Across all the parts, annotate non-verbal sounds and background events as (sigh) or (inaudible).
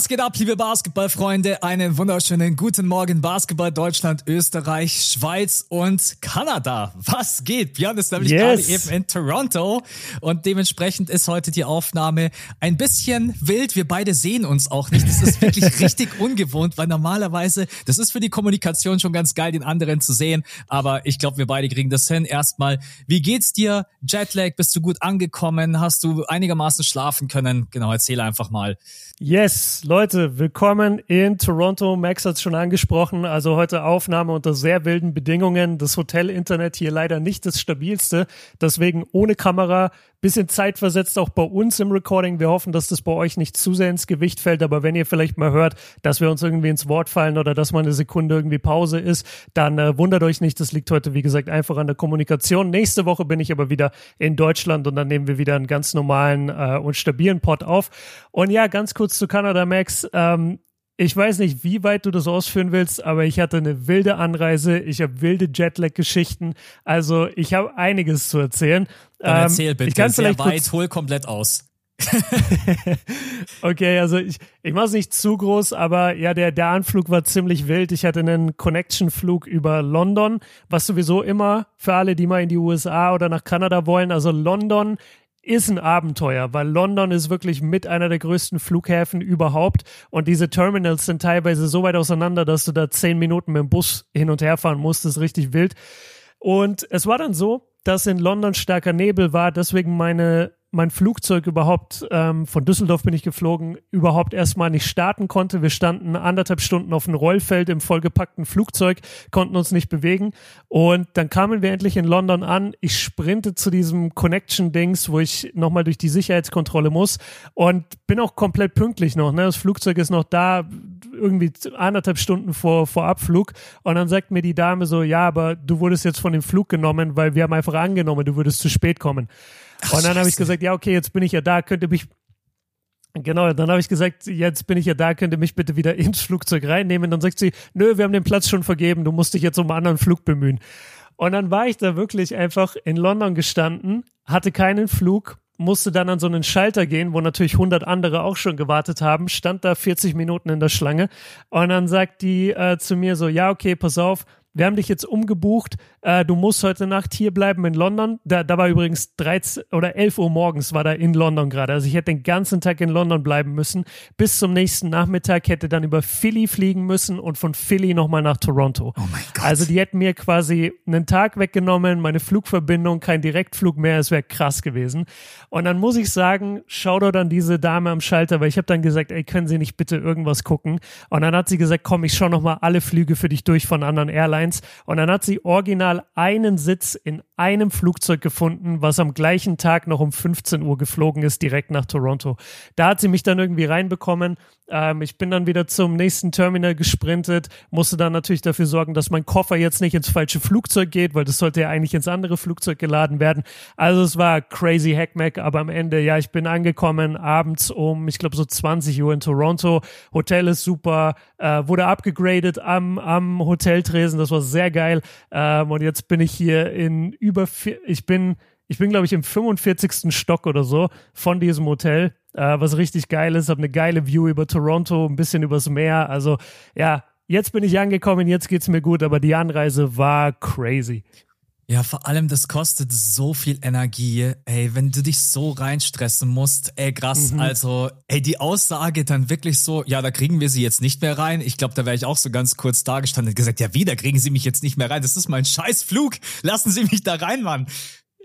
Was geht ab, liebe Basketballfreunde? Einen wunderschönen guten Morgen Basketball Deutschland, Österreich, Schweiz und Kanada. Was geht? Björn ist nämlich yes. gerade eben in Toronto und dementsprechend ist heute die Aufnahme ein bisschen wild. Wir beide sehen uns auch nicht. Das ist wirklich (laughs) richtig ungewohnt, weil normalerweise, das ist für die Kommunikation schon ganz geil, den anderen zu sehen. Aber ich glaube, wir beide kriegen das hin. Erstmal, wie geht's dir? Jetlag, bist du gut angekommen? Hast du einigermaßen schlafen können? Genau, erzähl einfach mal. Yes, Leute, willkommen in Toronto. Max hat es schon angesprochen. Also heute Aufnahme unter sehr wilden Bedingungen. Das Hotel-Internet hier leider nicht das stabilste. Deswegen ohne Kamera, bisschen zeitversetzt auch bei uns im Recording. Wir hoffen, dass das bei euch nicht zu sehr ins Gewicht fällt, aber wenn ihr vielleicht mal hört, dass wir uns irgendwie ins Wort fallen oder dass mal eine Sekunde irgendwie Pause ist, dann äh, wundert euch nicht. Das liegt heute, wie gesagt, einfach an der Kommunikation. Nächste Woche bin ich aber wieder in Deutschland und dann nehmen wir wieder einen ganz normalen äh, und stabilen Pod auf. Und ja, ganz kurz zu Kanada, Max. Ähm, ich weiß nicht, wie weit du das ausführen willst, aber ich hatte eine wilde Anreise. Ich habe wilde Jetlag-Geschichten. Also ich habe einiges zu erzählen. Dann ähm, erzähl bitte. Ich kann vielleicht weit, hol komplett aus. (laughs) okay, also ich, ich mache es nicht zu groß, aber ja, der, der Anflug war ziemlich wild. Ich hatte einen Connection-Flug über London, was sowieso immer für alle, die mal in die USA oder nach Kanada wollen. Also London ist ein Abenteuer, weil London ist wirklich mit einer der größten Flughäfen überhaupt und diese Terminals sind teilweise so weit auseinander, dass du da zehn Minuten mit dem Bus hin und her fahren musst. Das ist richtig wild. Und es war dann so, dass in London starker Nebel war, deswegen meine mein Flugzeug überhaupt, ähm, von Düsseldorf bin ich geflogen, überhaupt erstmal nicht starten konnte. Wir standen anderthalb Stunden auf dem Rollfeld im vollgepackten Flugzeug, konnten uns nicht bewegen. Und dann kamen wir endlich in London an. Ich sprinte zu diesem Connection-Dings, wo ich nochmal durch die Sicherheitskontrolle muss und bin auch komplett pünktlich noch. Ne? Das Flugzeug ist noch da, irgendwie anderthalb Stunden vor, vor Abflug. Und dann sagt mir die Dame so, ja, aber du wurdest jetzt von dem Flug genommen, weil wir haben einfach angenommen, du würdest zu spät kommen. Ach, und dann habe ich gesagt, ja, okay, jetzt bin ich ja da, könnt ihr mich Genau, dann habe ich gesagt, jetzt bin ich ja da, könnt ihr mich bitte wieder ins Flugzeug reinnehmen. Dann sagt sie, nö, wir haben den Platz schon vergeben, du musst dich jetzt um einen anderen Flug bemühen. Und dann war ich da wirklich einfach in London gestanden, hatte keinen Flug, musste dann an so einen Schalter gehen, wo natürlich 100 andere auch schon gewartet haben, stand da 40 Minuten in der Schlange und dann sagt die äh, zu mir so, ja, okay, pass auf, wir haben dich jetzt umgebucht, äh, du musst heute Nacht hier bleiben in London. Da, da war übrigens 13 oder 11 Uhr morgens war da in London gerade. Also ich hätte den ganzen Tag in London bleiben müssen. Bis zum nächsten Nachmittag hätte dann über Philly fliegen müssen und von Philly nochmal nach Toronto. Oh mein Gott. Also die hätten mir quasi einen Tag weggenommen, meine Flugverbindung, kein Direktflug mehr. Es wäre krass gewesen. Und dann muss ich sagen, schau doch dann diese Dame am Schalter, weil ich habe dann gesagt, ey, können Sie nicht bitte irgendwas gucken? Und dann hat sie gesagt, komm, ich schau nochmal alle Flüge für dich durch von anderen Airlines Airlines und dann hat sie original einen Sitz in einem Flugzeug gefunden, was am gleichen Tag noch um 15 Uhr geflogen ist, direkt nach Toronto. Da hat sie mich dann irgendwie reinbekommen. Ähm, ich bin dann wieder zum nächsten Terminal gesprintet, musste dann natürlich dafür sorgen, dass mein Koffer jetzt nicht ins falsche Flugzeug geht, weil das sollte ja eigentlich ins andere Flugzeug geladen werden. Also es war crazy Hackmack, aber am Ende, ja, ich bin angekommen abends um, ich glaube so 20 Uhr in Toronto. Hotel ist super, äh, wurde abgegradet am, am Hoteltresen, das war sehr geil. Ähm, und jetzt bin ich hier in über, ich bin, ich bin glaube ich im 45. Stock oder so von diesem Hotel, äh, was richtig geil ist. Habe eine geile View über Toronto, ein bisschen übers Meer. Also ja, jetzt bin ich angekommen, jetzt geht's mir gut, aber die Anreise war crazy. Ja, vor allem, das kostet so viel Energie. Ey, wenn du dich so reinstressen musst, ey, krass. Mhm. Also, ey, die Aussage dann wirklich so, ja, da kriegen wir sie jetzt nicht mehr rein. Ich glaube, da wäre ich auch so ganz kurz da gestanden und gesagt, ja, wie, da kriegen sie mich jetzt nicht mehr rein. Das ist mein Scheißflug. Lassen Sie mich da rein, Mann.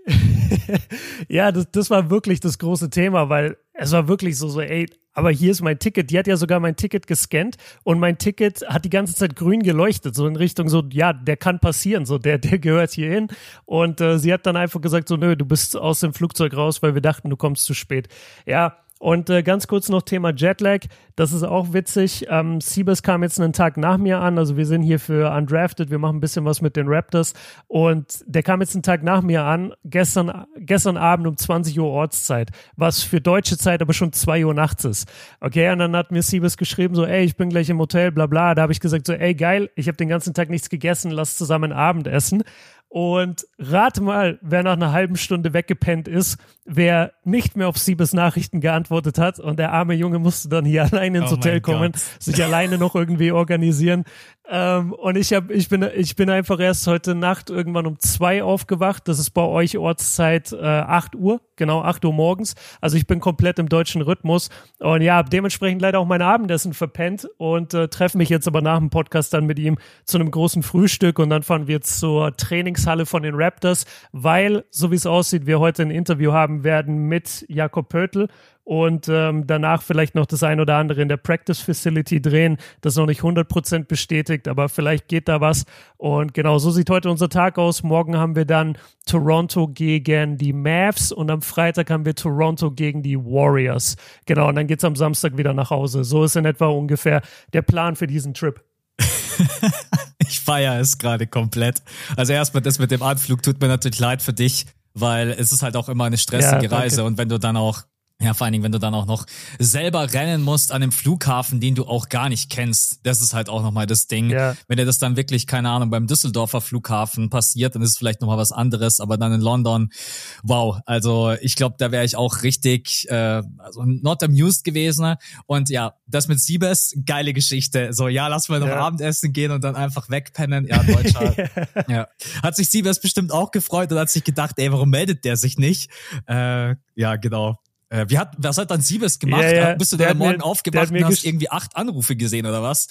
(laughs) ja, das, das war wirklich das große Thema, weil es war wirklich so, so, ey, aber hier ist mein Ticket. Die hat ja sogar mein Ticket gescannt und mein Ticket hat die ganze Zeit grün geleuchtet, so in Richtung so, ja, der kann passieren, so, der, der gehört hier hin. Und äh, sie hat dann einfach gesagt, so, nö, du bist aus dem Flugzeug raus, weil wir dachten, du kommst zu spät. Ja, und äh, ganz kurz noch Thema Jetlag. Das ist auch witzig. Ähm, Siebes kam jetzt einen Tag nach mir an. Also wir sind hier für Undrafted. Wir machen ein bisschen was mit den Raptors. Und der kam jetzt einen Tag nach mir an. Gestern, gestern Abend um 20 Uhr Ortszeit. Was für deutsche Zeit aber schon 2 Uhr nachts ist. Okay, und dann hat mir Siebes geschrieben so, ey, ich bin gleich im Hotel, bla bla. Da habe ich gesagt so, ey, geil, ich habe den ganzen Tag nichts gegessen. Lass zusammen Abend essen. Und rate mal, wer nach einer halben Stunde weggepennt ist, wer nicht mehr auf Siebes Nachrichten geantwortet hat. Und der arme Junge musste dann hier (laughs) alleine ins oh Hotel kommen, Gott. sich alleine noch irgendwie organisieren. Ähm, und ich hab, ich bin, ich bin einfach erst heute Nacht irgendwann um zwei aufgewacht. Das ist bei euch Ortszeit äh, 8 Uhr, genau 8 Uhr morgens. Also ich bin komplett im deutschen Rhythmus. Und ja, dementsprechend leider auch mein Abendessen verpennt und äh, treffe mich jetzt aber nach dem Podcast dann mit ihm zu einem großen Frühstück und dann fahren wir zur Trainingshalle von den Raptors, weil, so wie es aussieht, wir heute ein Interview haben werden mit Jakob Pöttl und ähm, danach vielleicht noch das ein oder andere in der Practice Facility drehen. Das ist noch nicht 100% bestätigt, aber vielleicht geht da was. Und genau so sieht heute unser Tag aus. Morgen haben wir dann Toronto gegen die Mavs und am Freitag haben wir Toronto gegen die Warriors. Genau, und dann geht's am Samstag wieder nach Hause. So ist in etwa ungefähr der Plan für diesen Trip. (laughs) ich feiere es gerade komplett. Also erstmal das mit dem Anflug tut mir natürlich leid für dich, weil es ist halt auch immer eine stressige ja, Reise und wenn du dann auch ja, vor allen Dingen, wenn du dann auch noch selber rennen musst an einem Flughafen, den du auch gar nicht kennst. Das ist halt auch nochmal das Ding. Ja. Wenn dir das dann wirklich, keine Ahnung, beim Düsseldorfer Flughafen passiert, dann ist es vielleicht nochmal was anderes. Aber dann in London, wow. Also ich glaube, da wäre ich auch richtig, äh, also not amused gewesen. Und ja, das mit Siebes, geile Geschichte. So, ja, lass mal noch ja. Abendessen gehen und dann einfach wegpennen. Ja, Deutscher. (laughs) ja. Hat sich Siebes bestimmt auch gefreut und hat sich gedacht, ey, warum meldet der sich nicht? Äh, ja, genau. Äh, wie hat, was hat dann Siebes gemacht? Ja, ja. Bist du da morgen mir, aufgewacht und hast irgendwie acht Anrufe gesehen oder was?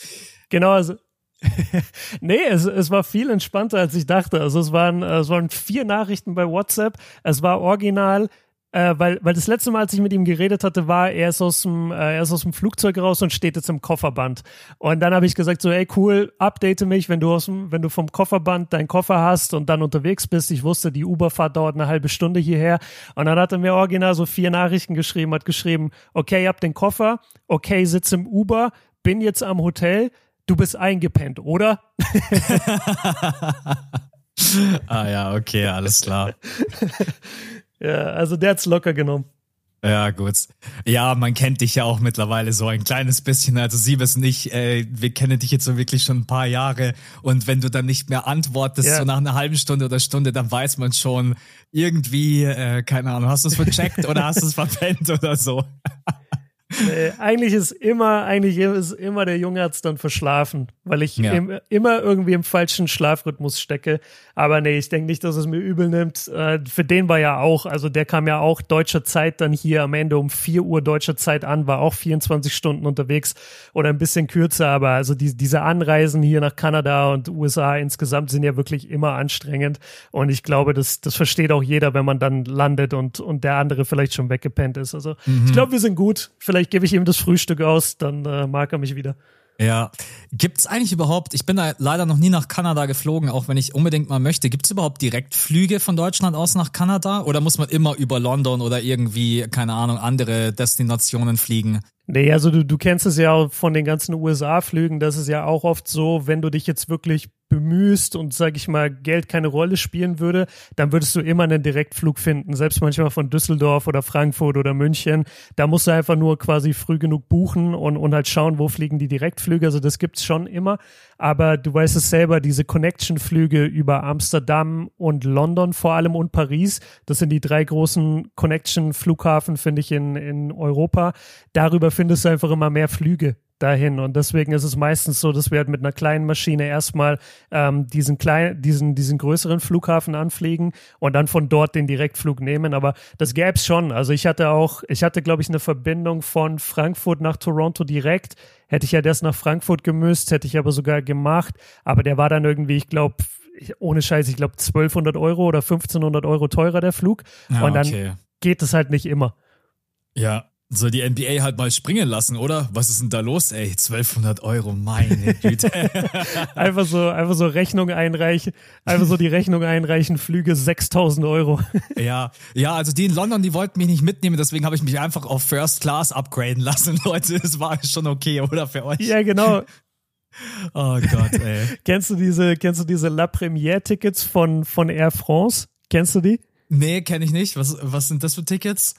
Genau, also (laughs) nee, es, es war viel entspannter, als ich dachte. Also es waren, es waren vier Nachrichten bei WhatsApp. Es war original äh, weil, weil das letzte Mal, als ich mit ihm geredet hatte, war, er ist aus dem, äh, er ist aus dem Flugzeug raus und steht jetzt im Kofferband. Und dann habe ich gesagt so, ey cool, update mich, wenn du aus dem, wenn du vom Kofferband deinen Koffer hast und dann unterwegs bist. Ich wusste, die Uberfahrt dauert eine halbe Stunde hierher. Und dann hat er mir original so vier Nachrichten geschrieben, hat geschrieben, okay, habt den Koffer, okay, sitz im Uber, bin jetzt am Hotel, du bist eingepennt, oder? (laughs) ah ja, okay, alles klar. (laughs) Ja, also der hat's locker genommen. Ja, gut. Ja, man kennt dich ja auch mittlerweile so ein kleines bisschen. Also sie wissen nicht, äh, wir kennen dich jetzt so wirklich schon ein paar Jahre. Und wenn du dann nicht mehr antwortest, ja. so nach einer halben Stunde oder Stunde, dann weiß man schon irgendwie, äh, keine Ahnung, hast du es vercheckt oder hast du es (laughs) verpennt oder so. Äh, eigentlich ist immer, eigentlich ist immer der Junge hat's dann verschlafen, weil ich ja. im, immer irgendwie im falschen Schlafrhythmus stecke. Aber nee, ich denke nicht, dass es mir übel nimmt. Äh, für den war ja auch, also der kam ja auch deutscher Zeit dann hier am Ende um 4 Uhr deutscher Zeit an, war auch 24 Stunden unterwegs oder ein bisschen kürzer, aber also die, diese Anreisen hier nach Kanada und USA insgesamt sind ja wirklich immer anstrengend. Und ich glaube, das, das versteht auch jeder, wenn man dann landet und, und der andere vielleicht schon weggepennt ist. Also mhm. ich glaube, wir sind gut. Vielleicht vielleicht gebe ich ihm das Frühstück aus, dann äh, mag er mich wieder. Ja. Gibt's eigentlich überhaupt, ich bin da leider noch nie nach Kanada geflogen, auch wenn ich unbedingt mal möchte. Gibt's überhaupt Direktflüge von Deutschland aus nach Kanada? Oder muss man immer über London oder irgendwie, keine Ahnung, andere Destinationen fliegen? Nee, also du, du kennst es ja auch von den ganzen USA-Flügen, das ist ja auch oft so, wenn du dich jetzt wirklich bemühst und, sag ich mal, Geld keine Rolle spielen würde, dann würdest du immer einen Direktflug finden, selbst manchmal von Düsseldorf oder Frankfurt oder München. Da musst du einfach nur quasi früh genug buchen und, und halt schauen, wo fliegen die Direktflüge. Also das gibt's schon immer. Aber du weißt es selber, diese Connection-Flüge über Amsterdam und London vor allem und Paris, das sind die drei großen Connection-Flughafen, finde ich, in, in Europa. Darüber findest du einfach immer mehr Flüge dahin. Und deswegen ist es meistens so, dass wir halt mit einer kleinen Maschine erstmal ähm, diesen kleinen, diesen, diesen größeren Flughafen anfliegen und dann von dort den Direktflug nehmen. Aber das gäbe es schon. Also ich hatte auch, ich hatte, glaube ich, eine Verbindung von Frankfurt nach Toronto direkt. Hätte ich ja das nach Frankfurt gemüsst, hätte ich aber sogar gemacht. Aber der war dann irgendwie, ich glaube, ohne Scheiß, ich glaube 1200 Euro oder 1500 Euro teurer der Flug. Ja, und dann okay. geht es halt nicht immer. Ja, soll die NBA halt mal springen lassen, oder? Was ist denn da los, ey? 1200 Euro, meine Güte. (laughs) einfach so, einfach so Rechnung einreichen, einfach so die Rechnung einreichen, Flüge 6000 Euro. (laughs) ja, ja, also die in London, die wollten mich nicht mitnehmen, deswegen habe ich mich einfach auf First Class upgraden lassen, (laughs) Leute. Das war schon okay, oder für euch? Ja, genau. Oh Gott, ey. kennst du diese, kennst du diese La Première Tickets von, von Air France? Kennst du die? Nee, kenne ich nicht. Was, was sind das für Tickets?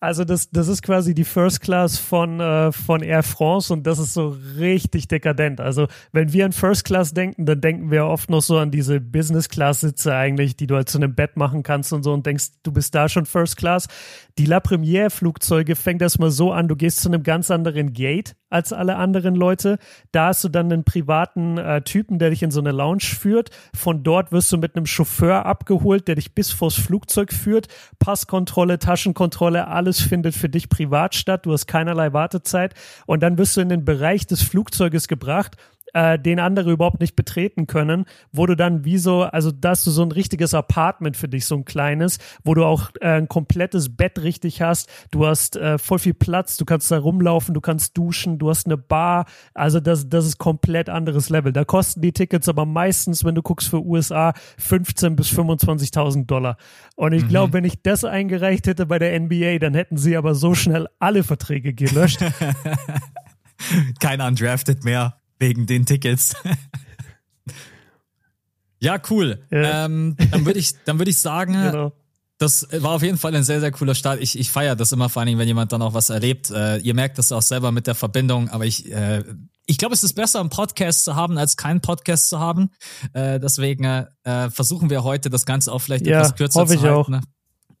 Also das, das ist quasi die First Class von, äh, von Air France und das ist so richtig dekadent. Also wenn wir an First Class denken, dann denken wir oft noch so an diese Business Class Sitze eigentlich, die du halt zu einem Bett machen kannst und so und denkst, du bist da schon First Class. Die La Première Flugzeuge fängt erstmal so an, du gehst zu einem ganz anderen Gate als alle anderen Leute. Da hast du dann einen privaten äh, Typen, der dich in so eine Lounge führt. Von dort wirst du mit einem Chauffeur abgeholt, der dich bis vors Flugzeug führt. Passkontrolle, Taschenkontrolle, alles findet für dich privat statt. Du hast keinerlei Wartezeit. Und dann wirst du in den Bereich des Flugzeuges gebracht äh, den andere überhaupt nicht betreten können, wo du dann wie so, also dass du so ein richtiges Apartment für dich, so ein kleines, wo du auch äh, ein komplettes Bett richtig hast, du hast äh, voll viel Platz, du kannst da rumlaufen, du kannst duschen, du hast eine Bar, also das, das ist komplett anderes Level. Da kosten die Tickets aber meistens, wenn du guckst für USA, 15 bis 25.000 Dollar. Und ich mhm. glaube, wenn ich das eingereicht hätte bei der NBA, dann hätten sie aber so schnell alle Verträge gelöscht. (laughs) Kein undrafted mehr wegen den Tickets. (laughs) ja, cool. Ja. Ähm, dann würde ich, dann würde ich sagen, (laughs) genau. das war auf jeden Fall ein sehr, sehr cooler Start. Ich, ich feiere das immer vor allen Dingen, wenn jemand dann auch was erlebt. Äh, ihr merkt das auch selber mit der Verbindung, aber ich, äh, ich glaube, es ist besser, einen Podcast zu haben, als keinen Podcast zu haben. Äh, deswegen äh, versuchen wir heute das Ganze auch vielleicht ja, etwas kürzer zu halten. Auch.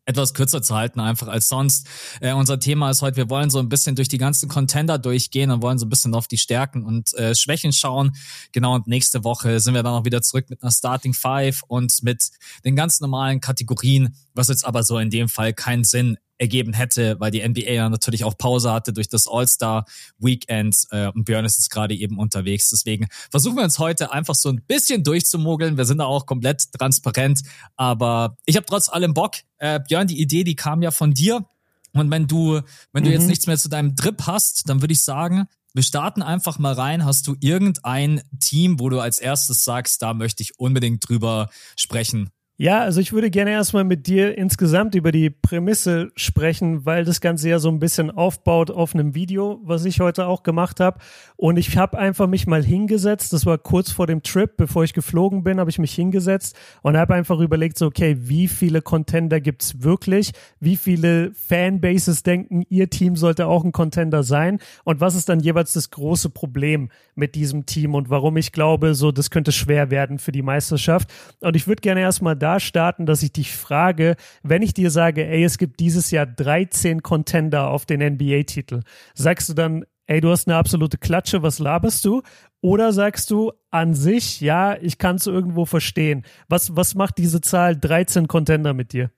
Etwas kürzer zu halten einfach als sonst. Äh, unser Thema ist heute, wir wollen so ein bisschen durch die ganzen Contender durchgehen und wollen so ein bisschen auf die Stärken und äh, Schwächen schauen. Genau, und nächste Woche sind wir dann auch wieder zurück mit einer Starting Five und mit den ganz normalen Kategorien, was jetzt aber so in dem Fall keinen Sinn ergeben hätte, weil die NBA ja natürlich auch Pause hatte durch das All-Star-Weekend äh, und Björn ist jetzt gerade eben unterwegs. Deswegen versuchen wir uns heute einfach so ein bisschen durchzumogeln. Wir sind da auch komplett transparent, aber ich habe trotz allem Bock. Äh, Björn, die Idee, die kam ja von dir. Und wenn du, wenn du mhm. jetzt nichts mehr zu deinem Drip hast, dann würde ich sagen, wir starten einfach mal rein. Hast du irgendein Team, wo du als erstes sagst, da möchte ich unbedingt drüber sprechen? Ja, also ich würde gerne erstmal mit dir insgesamt über die Prämisse sprechen, weil das Ganze ja so ein bisschen aufbaut auf einem Video, was ich heute auch gemacht habe. Und ich habe einfach mich mal hingesetzt, das war kurz vor dem Trip, bevor ich geflogen bin, habe ich mich hingesetzt und habe einfach überlegt, so, okay, wie viele Contender gibt's wirklich? Wie viele Fanbases denken, ihr Team sollte auch ein Contender sein? Und was ist dann jeweils das große Problem mit diesem Team und warum ich glaube, so, das könnte schwer werden für die Meisterschaft? Und ich würde gerne erstmal da da starten, dass ich dich frage, wenn ich dir sage, ey, es gibt dieses Jahr 13 Contender auf den NBA-Titel, sagst du dann, ey, du hast eine absolute Klatsche, was laberst du? Oder sagst du an sich, ja, ich kann es irgendwo verstehen. Was, was macht diese Zahl 13 Contender mit dir?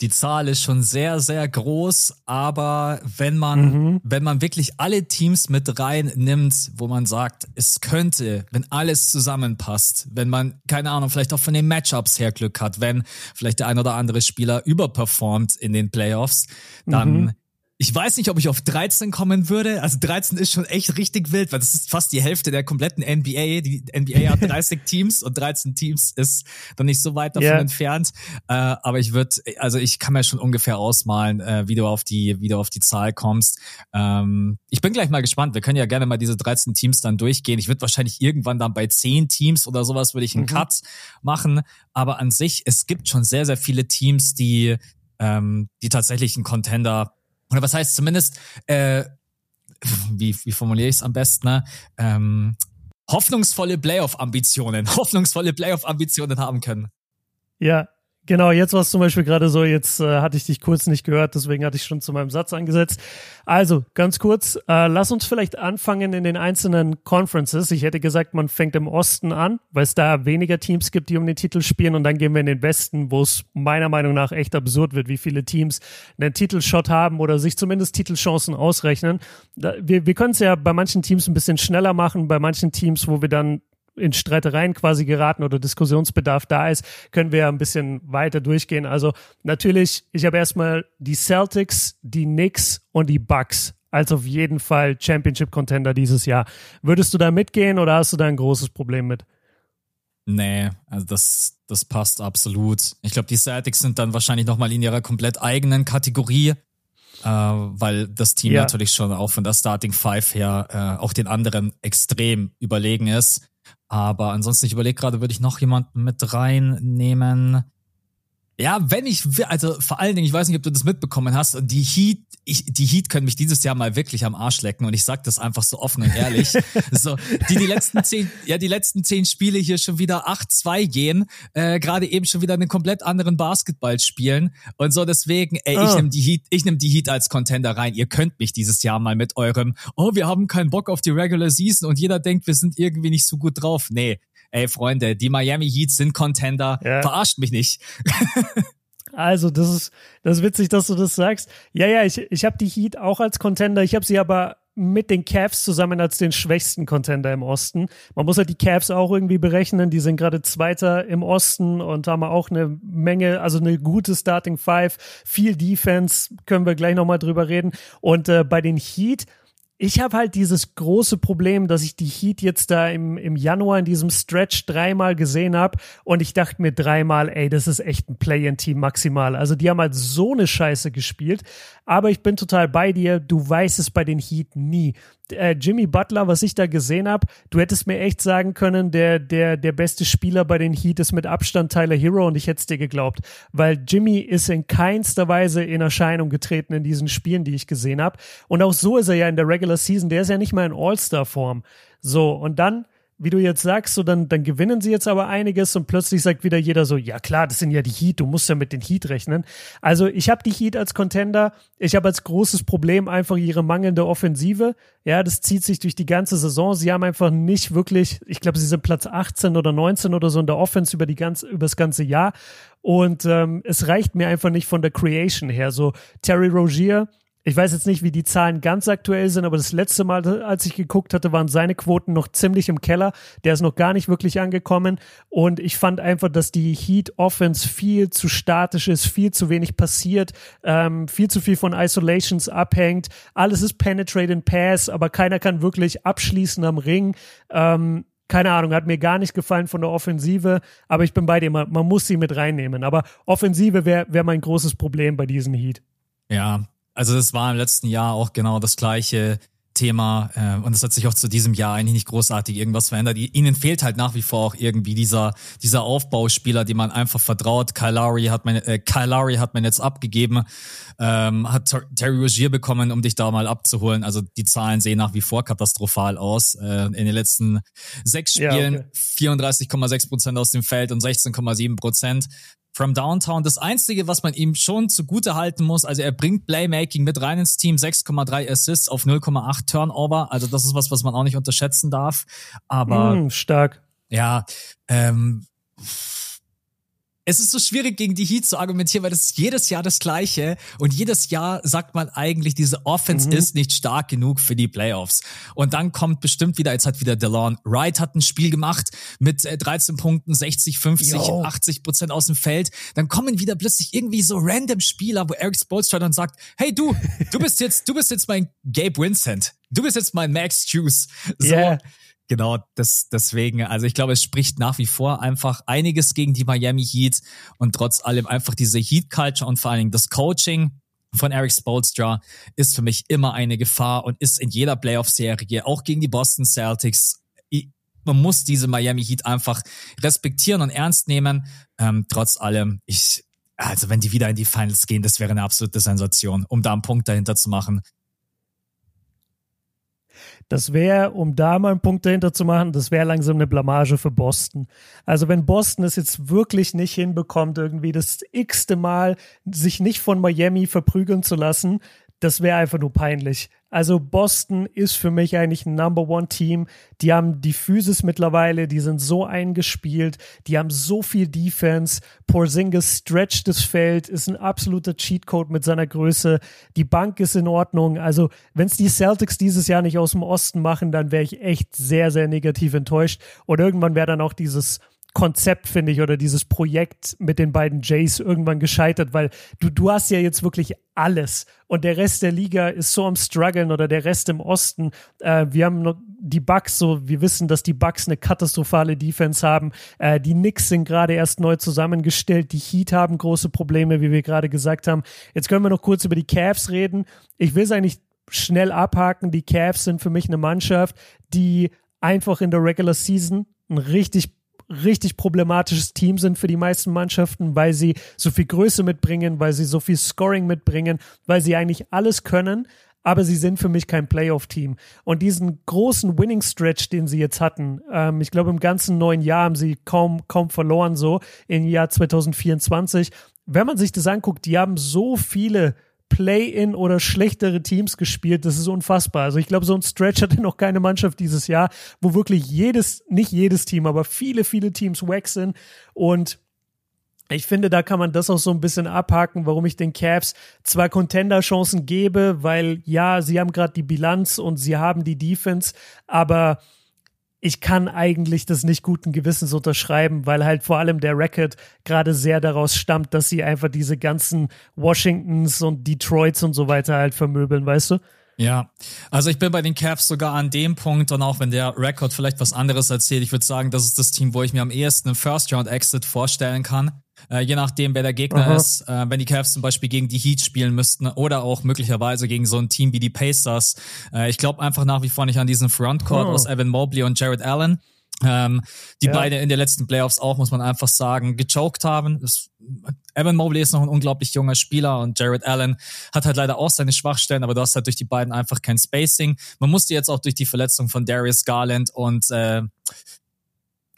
Die Zahl ist schon sehr, sehr groß, aber wenn man, mhm. wenn man wirklich alle Teams mit rein nimmt, wo man sagt, es könnte, wenn alles zusammenpasst, wenn man, keine Ahnung, vielleicht auch von den Matchups her Glück hat, wenn vielleicht der ein oder andere Spieler überperformt in den Playoffs, dann mhm. Ich weiß nicht, ob ich auf 13 kommen würde. Also 13 ist schon echt richtig wild, weil das ist fast die Hälfte der kompletten NBA. Die NBA hat (laughs) 30 Teams und 13 Teams ist dann nicht so weit davon yeah. entfernt. Äh, aber ich würde, also ich kann mir schon ungefähr ausmalen, äh, wie du auf die, wie du auf die Zahl kommst. Ähm, ich bin gleich mal gespannt. Wir können ja gerne mal diese 13 Teams dann durchgehen. Ich würde wahrscheinlich irgendwann dann bei 10 Teams oder sowas würde ich einen mhm. Cut machen. Aber an sich, es gibt schon sehr, sehr viele Teams, die, ähm, die tatsächlich einen Contender oder was heißt zumindest, äh, wie, wie formuliere ich es am besten, ne? Ähm, hoffnungsvolle Playoff-Ambitionen, (laughs) hoffnungsvolle Playoff-Ambitionen haben können. Ja, Genau, jetzt war es zum Beispiel gerade so, jetzt äh, hatte ich dich kurz nicht gehört, deswegen hatte ich schon zu meinem Satz angesetzt. Also, ganz kurz, äh, lass uns vielleicht anfangen in den einzelnen Conferences. Ich hätte gesagt, man fängt im Osten an, weil es da weniger Teams gibt, die um den Titel spielen und dann gehen wir in den Westen, wo es meiner Meinung nach echt absurd wird, wie viele Teams einen Titelshot haben oder sich zumindest Titelchancen ausrechnen. Da, wir wir können es ja bei manchen Teams ein bisschen schneller machen, bei manchen Teams, wo wir dann in Streitereien quasi geraten oder Diskussionsbedarf da ist, können wir ein bisschen weiter durchgehen. Also natürlich, ich habe erstmal die Celtics, die Knicks und die Bucks als auf jeden Fall Championship Contender dieses Jahr. Würdest du da mitgehen oder hast du da ein großes Problem mit? Nee, also das, das passt absolut. Ich glaube, die Celtics sind dann wahrscheinlich nochmal in ihrer komplett eigenen Kategorie, äh, weil das Team ja. natürlich schon auch von der Starting Five her äh, auch den anderen extrem überlegen ist. Aber ansonsten, ich überlege gerade, würde ich noch jemanden mit reinnehmen? Ja, wenn ich, also vor allen Dingen, ich weiß nicht, ob du das mitbekommen hast, die Heat, ich, die Heat können mich dieses Jahr mal wirklich am Arsch lecken und ich sag das einfach so offen und ehrlich. (laughs) so, die die letzten zehn, ja, die letzten zehn Spiele hier schon wieder 8-2 gehen, äh, gerade eben schon wieder einen komplett anderen Basketball spielen und so deswegen, ey, oh. ich ah. nehme die Heat, ich nehme die Heat als Contender rein. Ihr könnt mich dieses Jahr mal mit eurem, oh, wir haben keinen Bock auf die Regular Season und jeder denkt, wir sind irgendwie nicht so gut drauf. Nee, ey Freunde, die Miami Heat sind Contender, ja. verarscht mich nicht. (laughs) Also, das ist, das ist witzig, dass du das sagst. Ja, ja, ich, ich habe die Heat auch als Contender. Ich habe sie aber mit den Cavs zusammen als den schwächsten Contender im Osten. Man muss halt die Cavs auch irgendwie berechnen. Die sind gerade Zweiter im Osten und haben auch eine Menge, also eine gute Starting Five, viel Defense, können wir gleich nochmal drüber reden. Und äh, bei den Heat, ich habe halt dieses große Problem, dass ich die Heat jetzt da im, im Januar in diesem Stretch dreimal gesehen habe und ich dachte mir dreimal, ey, das ist echt ein Play-in-Team maximal. Also die haben halt so eine Scheiße gespielt. Aber ich bin total bei dir. Du weißt es bei den Heat nie. Äh, Jimmy Butler, was ich da gesehen habe, du hättest mir echt sagen können, der, der, der beste Spieler bei den Heat ist mit Abstand Tyler Hero und ich hätte es dir geglaubt. Weil Jimmy ist in keinster Weise in Erscheinung getreten in diesen Spielen, die ich gesehen habe. Und auch so ist er ja in der Regular Season. Der ist ja nicht mal in All-Star-Form. So, und dann wie du jetzt sagst, so dann, dann gewinnen sie jetzt aber einiges und plötzlich sagt wieder jeder so, ja klar, das sind ja die Heat, du musst ja mit den Heat rechnen. Also ich habe die Heat als Contender, ich habe als großes Problem einfach ihre mangelnde Offensive. Ja, das zieht sich durch die ganze Saison. Sie haben einfach nicht wirklich, ich glaube, sie sind Platz 18 oder 19 oder so in der Offense über die ganze, über das ganze Jahr. Und ähm, es reicht mir einfach nicht von der Creation her. So Terry Rogier, ich weiß jetzt nicht, wie die Zahlen ganz aktuell sind, aber das letzte Mal, als ich geguckt hatte, waren seine Quoten noch ziemlich im Keller. Der ist noch gar nicht wirklich angekommen. Und ich fand einfach, dass die Heat Offense viel zu statisch ist, viel zu wenig passiert, ähm, viel zu viel von Isolations abhängt. Alles ist Penetrate and Pass, aber keiner kann wirklich abschließen am Ring. Ähm, keine Ahnung, hat mir gar nicht gefallen von der Offensive, aber ich bin bei dir, man, man muss sie mit reinnehmen. Aber Offensive wäre wär mein großes Problem bei diesen Heat. Ja, also das war im letzten Jahr auch genau das gleiche Thema äh, und es hat sich auch zu diesem Jahr eigentlich nicht großartig irgendwas verändert. Ihnen fehlt halt nach wie vor auch irgendwie dieser dieser Aufbauspieler, dem man einfach vertraut. Kyle Lowry hat man äh, Kyle Lowry hat man jetzt abgegeben, ähm, hat Terry Rozier bekommen, um dich da mal abzuholen. Also die Zahlen sehen nach wie vor katastrophal aus. Äh, in den letzten sechs Spielen ja, okay. 34,6 Prozent aus dem Feld und 16,7 Prozent from Downtown. Das Einzige, was man ihm schon zugute halten muss, also er bringt Playmaking mit rein ins Team, 6,3 Assists auf 0,8 Turnover. Also das ist was, was man auch nicht unterschätzen darf. Aber mm, stark. Ja, ähm, es ist so schwierig gegen die Heat zu argumentieren, weil das ist jedes Jahr das Gleiche und jedes Jahr sagt man eigentlich, diese Offense mhm. ist nicht stark genug für die Playoffs. Und dann kommt bestimmt wieder, jetzt hat wieder DeLon Wright hat ein Spiel gemacht mit 13 äh, Punkten, 60, 50, Yo. 80 Prozent aus dem Feld. Dann kommen wieder plötzlich irgendwie so random Spieler, wo Eric Spoelstra dann sagt, hey du, du bist jetzt, du bist jetzt mein Gabe Vincent. Du bist jetzt mein Max Hughes. So. Yeah. Genau, das, deswegen, also ich glaube, es spricht nach wie vor einfach einiges gegen die Miami Heat und trotz allem einfach diese Heat-Culture und vor allen Dingen das Coaching von Eric Spolstra ist für mich immer eine Gefahr und ist in jeder Playoff-Serie, auch gegen die Boston Celtics, man muss diese Miami Heat einfach respektieren und ernst nehmen. Ähm, trotz allem, ich, also wenn die wieder in die Finals gehen, das wäre eine absolute Sensation, um da einen Punkt dahinter zu machen. Das wäre, um da mal einen Punkt dahinter zu machen, das wäre langsam eine Blamage für Boston. Also wenn Boston es jetzt wirklich nicht hinbekommt, irgendwie das x-te Mal sich nicht von Miami verprügeln zu lassen, das wäre einfach nur peinlich. Also Boston ist für mich eigentlich ein Number One Team. Die haben die Physis mittlerweile, die sind so eingespielt, die haben so viel Defense. Porzingis stretcht das Feld, ist ein absoluter Cheatcode mit seiner Größe. Die Bank ist in Ordnung. Also wenn es die Celtics dieses Jahr nicht aus dem Osten machen, dann wäre ich echt sehr, sehr negativ enttäuscht. Und irgendwann wäre dann auch dieses Konzept, finde ich, oder dieses Projekt mit den beiden Jays irgendwann gescheitert, weil du, du hast ja jetzt wirklich alles und der Rest der Liga ist so am struggeln oder der Rest im Osten. Äh, wir haben noch die Bucks so, wir wissen, dass die Bucks eine katastrophale Defense haben. Äh, die Knicks sind gerade erst neu zusammengestellt. Die Heat haben große Probleme, wie wir gerade gesagt haben. Jetzt können wir noch kurz über die Cavs reden. Ich will es eigentlich schnell abhaken. Die Cavs sind für mich eine Mannschaft, die einfach in der Regular Season ein richtig richtig problematisches Team sind für die meisten Mannschaften, weil sie so viel Größe mitbringen, weil sie so viel Scoring mitbringen, weil sie eigentlich alles können, aber sie sind für mich kein Playoff-Team. Und diesen großen Winning-Stretch, den sie jetzt hatten, ähm, ich glaube im ganzen neuen Jahr haben sie kaum, kaum verloren, so im Jahr 2024. Wenn man sich das anguckt, die haben so viele Play-in oder schlechtere Teams gespielt. Das ist unfassbar. Also ich glaube, so ein Stretch hatte noch keine Mannschaft dieses Jahr, wo wirklich jedes, nicht jedes Team, aber viele, viele Teams wack sind. Und ich finde, da kann man das auch so ein bisschen abhaken, warum ich den Cavs zwar Contender-Chancen gebe, weil ja, sie haben gerade die Bilanz und sie haben die Defense, aber ich kann eigentlich das nicht guten Gewissens unterschreiben, weil halt vor allem der Record gerade sehr daraus stammt, dass sie einfach diese ganzen Washingtons und Detroits und so weiter halt vermöbeln, weißt du? Ja, also ich bin bei den Cavs sogar an dem Punkt und auch wenn der Record vielleicht was anderes erzählt, ich würde sagen, das ist das Team, wo ich mir am ehesten einen First-Round-Exit vorstellen kann. Äh, je nachdem, wer der Gegner Aha. ist. Äh, wenn die Cavs zum Beispiel gegen die Heat spielen müssten oder auch möglicherweise gegen so ein Team wie die Pacers. Äh, ich glaube einfach nach wie vor nicht an diesen Frontcourt oh. aus Evan Mobley und Jared Allen. Ähm, die ja. beide in den letzten Playoffs auch, muss man einfach sagen, gechoked haben. Das, Evan Mobley ist noch ein unglaublich junger Spieler und Jared Allen hat halt leider auch seine Schwachstellen, aber du hast halt durch die beiden einfach kein Spacing. Man musste jetzt auch durch die Verletzung von Darius Garland und äh,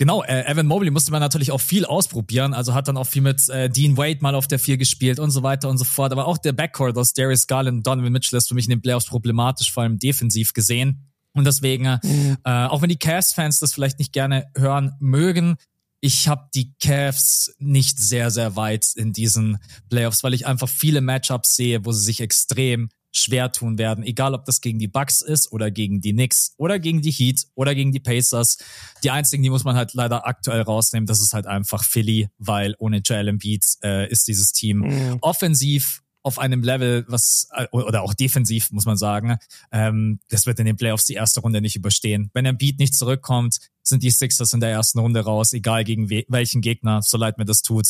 Genau, äh, Evan Mobley musste man natürlich auch viel ausprobieren, also hat dann auch viel mit äh, Dean Wade mal auf der vier gespielt und so weiter und so fort. Aber auch der Backcourt aus Darius Garland und Donovan Mitchell ist für mich in den Playoffs problematisch, vor allem defensiv gesehen. Und deswegen, mhm. äh, auch wenn die Cavs-Fans das vielleicht nicht gerne hören mögen, ich habe die Cavs nicht sehr, sehr weit in diesen Playoffs, weil ich einfach viele Matchups sehe, wo sie sich extrem schwer tun werden, egal ob das gegen die Bucks ist oder gegen die Knicks oder gegen die Heat oder gegen die Pacers. Die einzigen, die muss man halt leider aktuell rausnehmen, das ist halt einfach Philly, weil ohne Joel Embiid äh, ist dieses Team mhm. offensiv auf einem Level, was äh, oder auch defensiv muss man sagen, ähm, das wird in den Playoffs die erste Runde nicht überstehen. Wenn Embiid nicht zurückkommt, sind die Sixers in der ersten Runde raus, egal gegen we welchen Gegner, so leid mir das tut.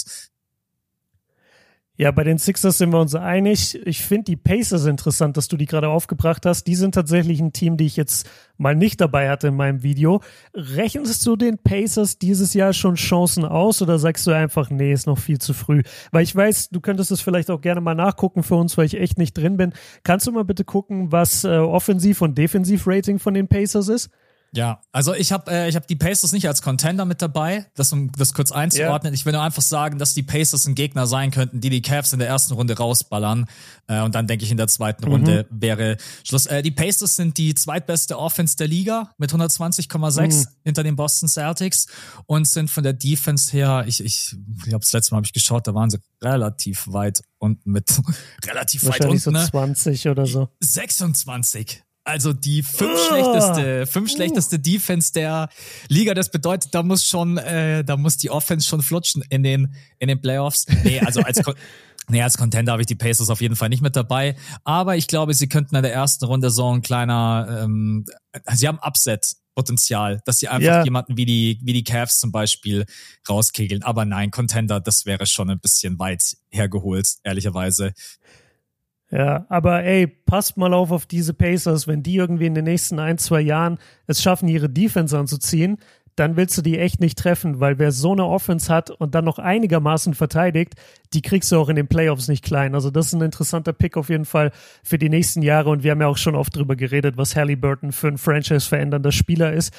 Ja, bei den Sixers sind wir uns einig. Ich finde die Pacers interessant, dass du die gerade aufgebracht hast. Die sind tatsächlich ein Team, die ich jetzt mal nicht dabei hatte in meinem Video. Rechnest du den Pacers dieses Jahr schon Chancen aus oder sagst du einfach, nee, ist noch viel zu früh? Weil ich weiß, du könntest es vielleicht auch gerne mal nachgucken für uns, weil ich echt nicht drin bin. Kannst du mal bitte gucken, was äh, Offensiv- und Defensiv-Rating von den Pacers ist? Ja, also ich habe äh, ich hab die Pacers nicht als Contender mit dabei, das um das kurz einzuordnen. Yeah. Ich will nur einfach sagen, dass die Pacers ein Gegner sein könnten, die die Cavs in der ersten Runde rausballern äh, und dann denke ich in der zweiten mhm. Runde wäre Schluss. Äh, die Pacers sind die zweitbeste Offense der Liga mit 120,6 mhm. hinter den Boston Celtics und sind von der Defense her, ich ich, ich glaube das letzte Mal habe ich geschaut, da waren sie relativ weit unten mit (laughs) relativ weit unten. So 20 ne? oder so. 26. Also die fünf oh. schlechteste, fünf schlechteste Defense der Liga. Das bedeutet, da muss schon, äh, da muss die Offense schon flutschen in den in den Playoffs. Nee, also als (laughs) Nee, als Contender habe ich die Pacers auf jeden Fall nicht mit dabei. Aber ich glaube, sie könnten in der ersten Runde so ein kleiner, ähm, sie haben Upset-Potenzial, dass sie einfach ja. jemanden wie die, wie die Cavs zum Beispiel rauskegeln. Aber nein, Contender, das wäre schon ein bisschen weit hergeholt, ehrlicherweise. Ja, aber ey, passt mal auf auf diese Pacers, wenn die irgendwie in den nächsten ein, zwei Jahren es schaffen, ihre Defense anzuziehen, dann willst du die echt nicht treffen, weil wer so eine Offense hat und dann noch einigermaßen verteidigt, die kriegst du auch in den Playoffs nicht klein. Also das ist ein interessanter Pick auf jeden Fall für die nächsten Jahre und wir haben ja auch schon oft drüber geredet, was Halliburton für ein Franchise verändernder Spieler ist.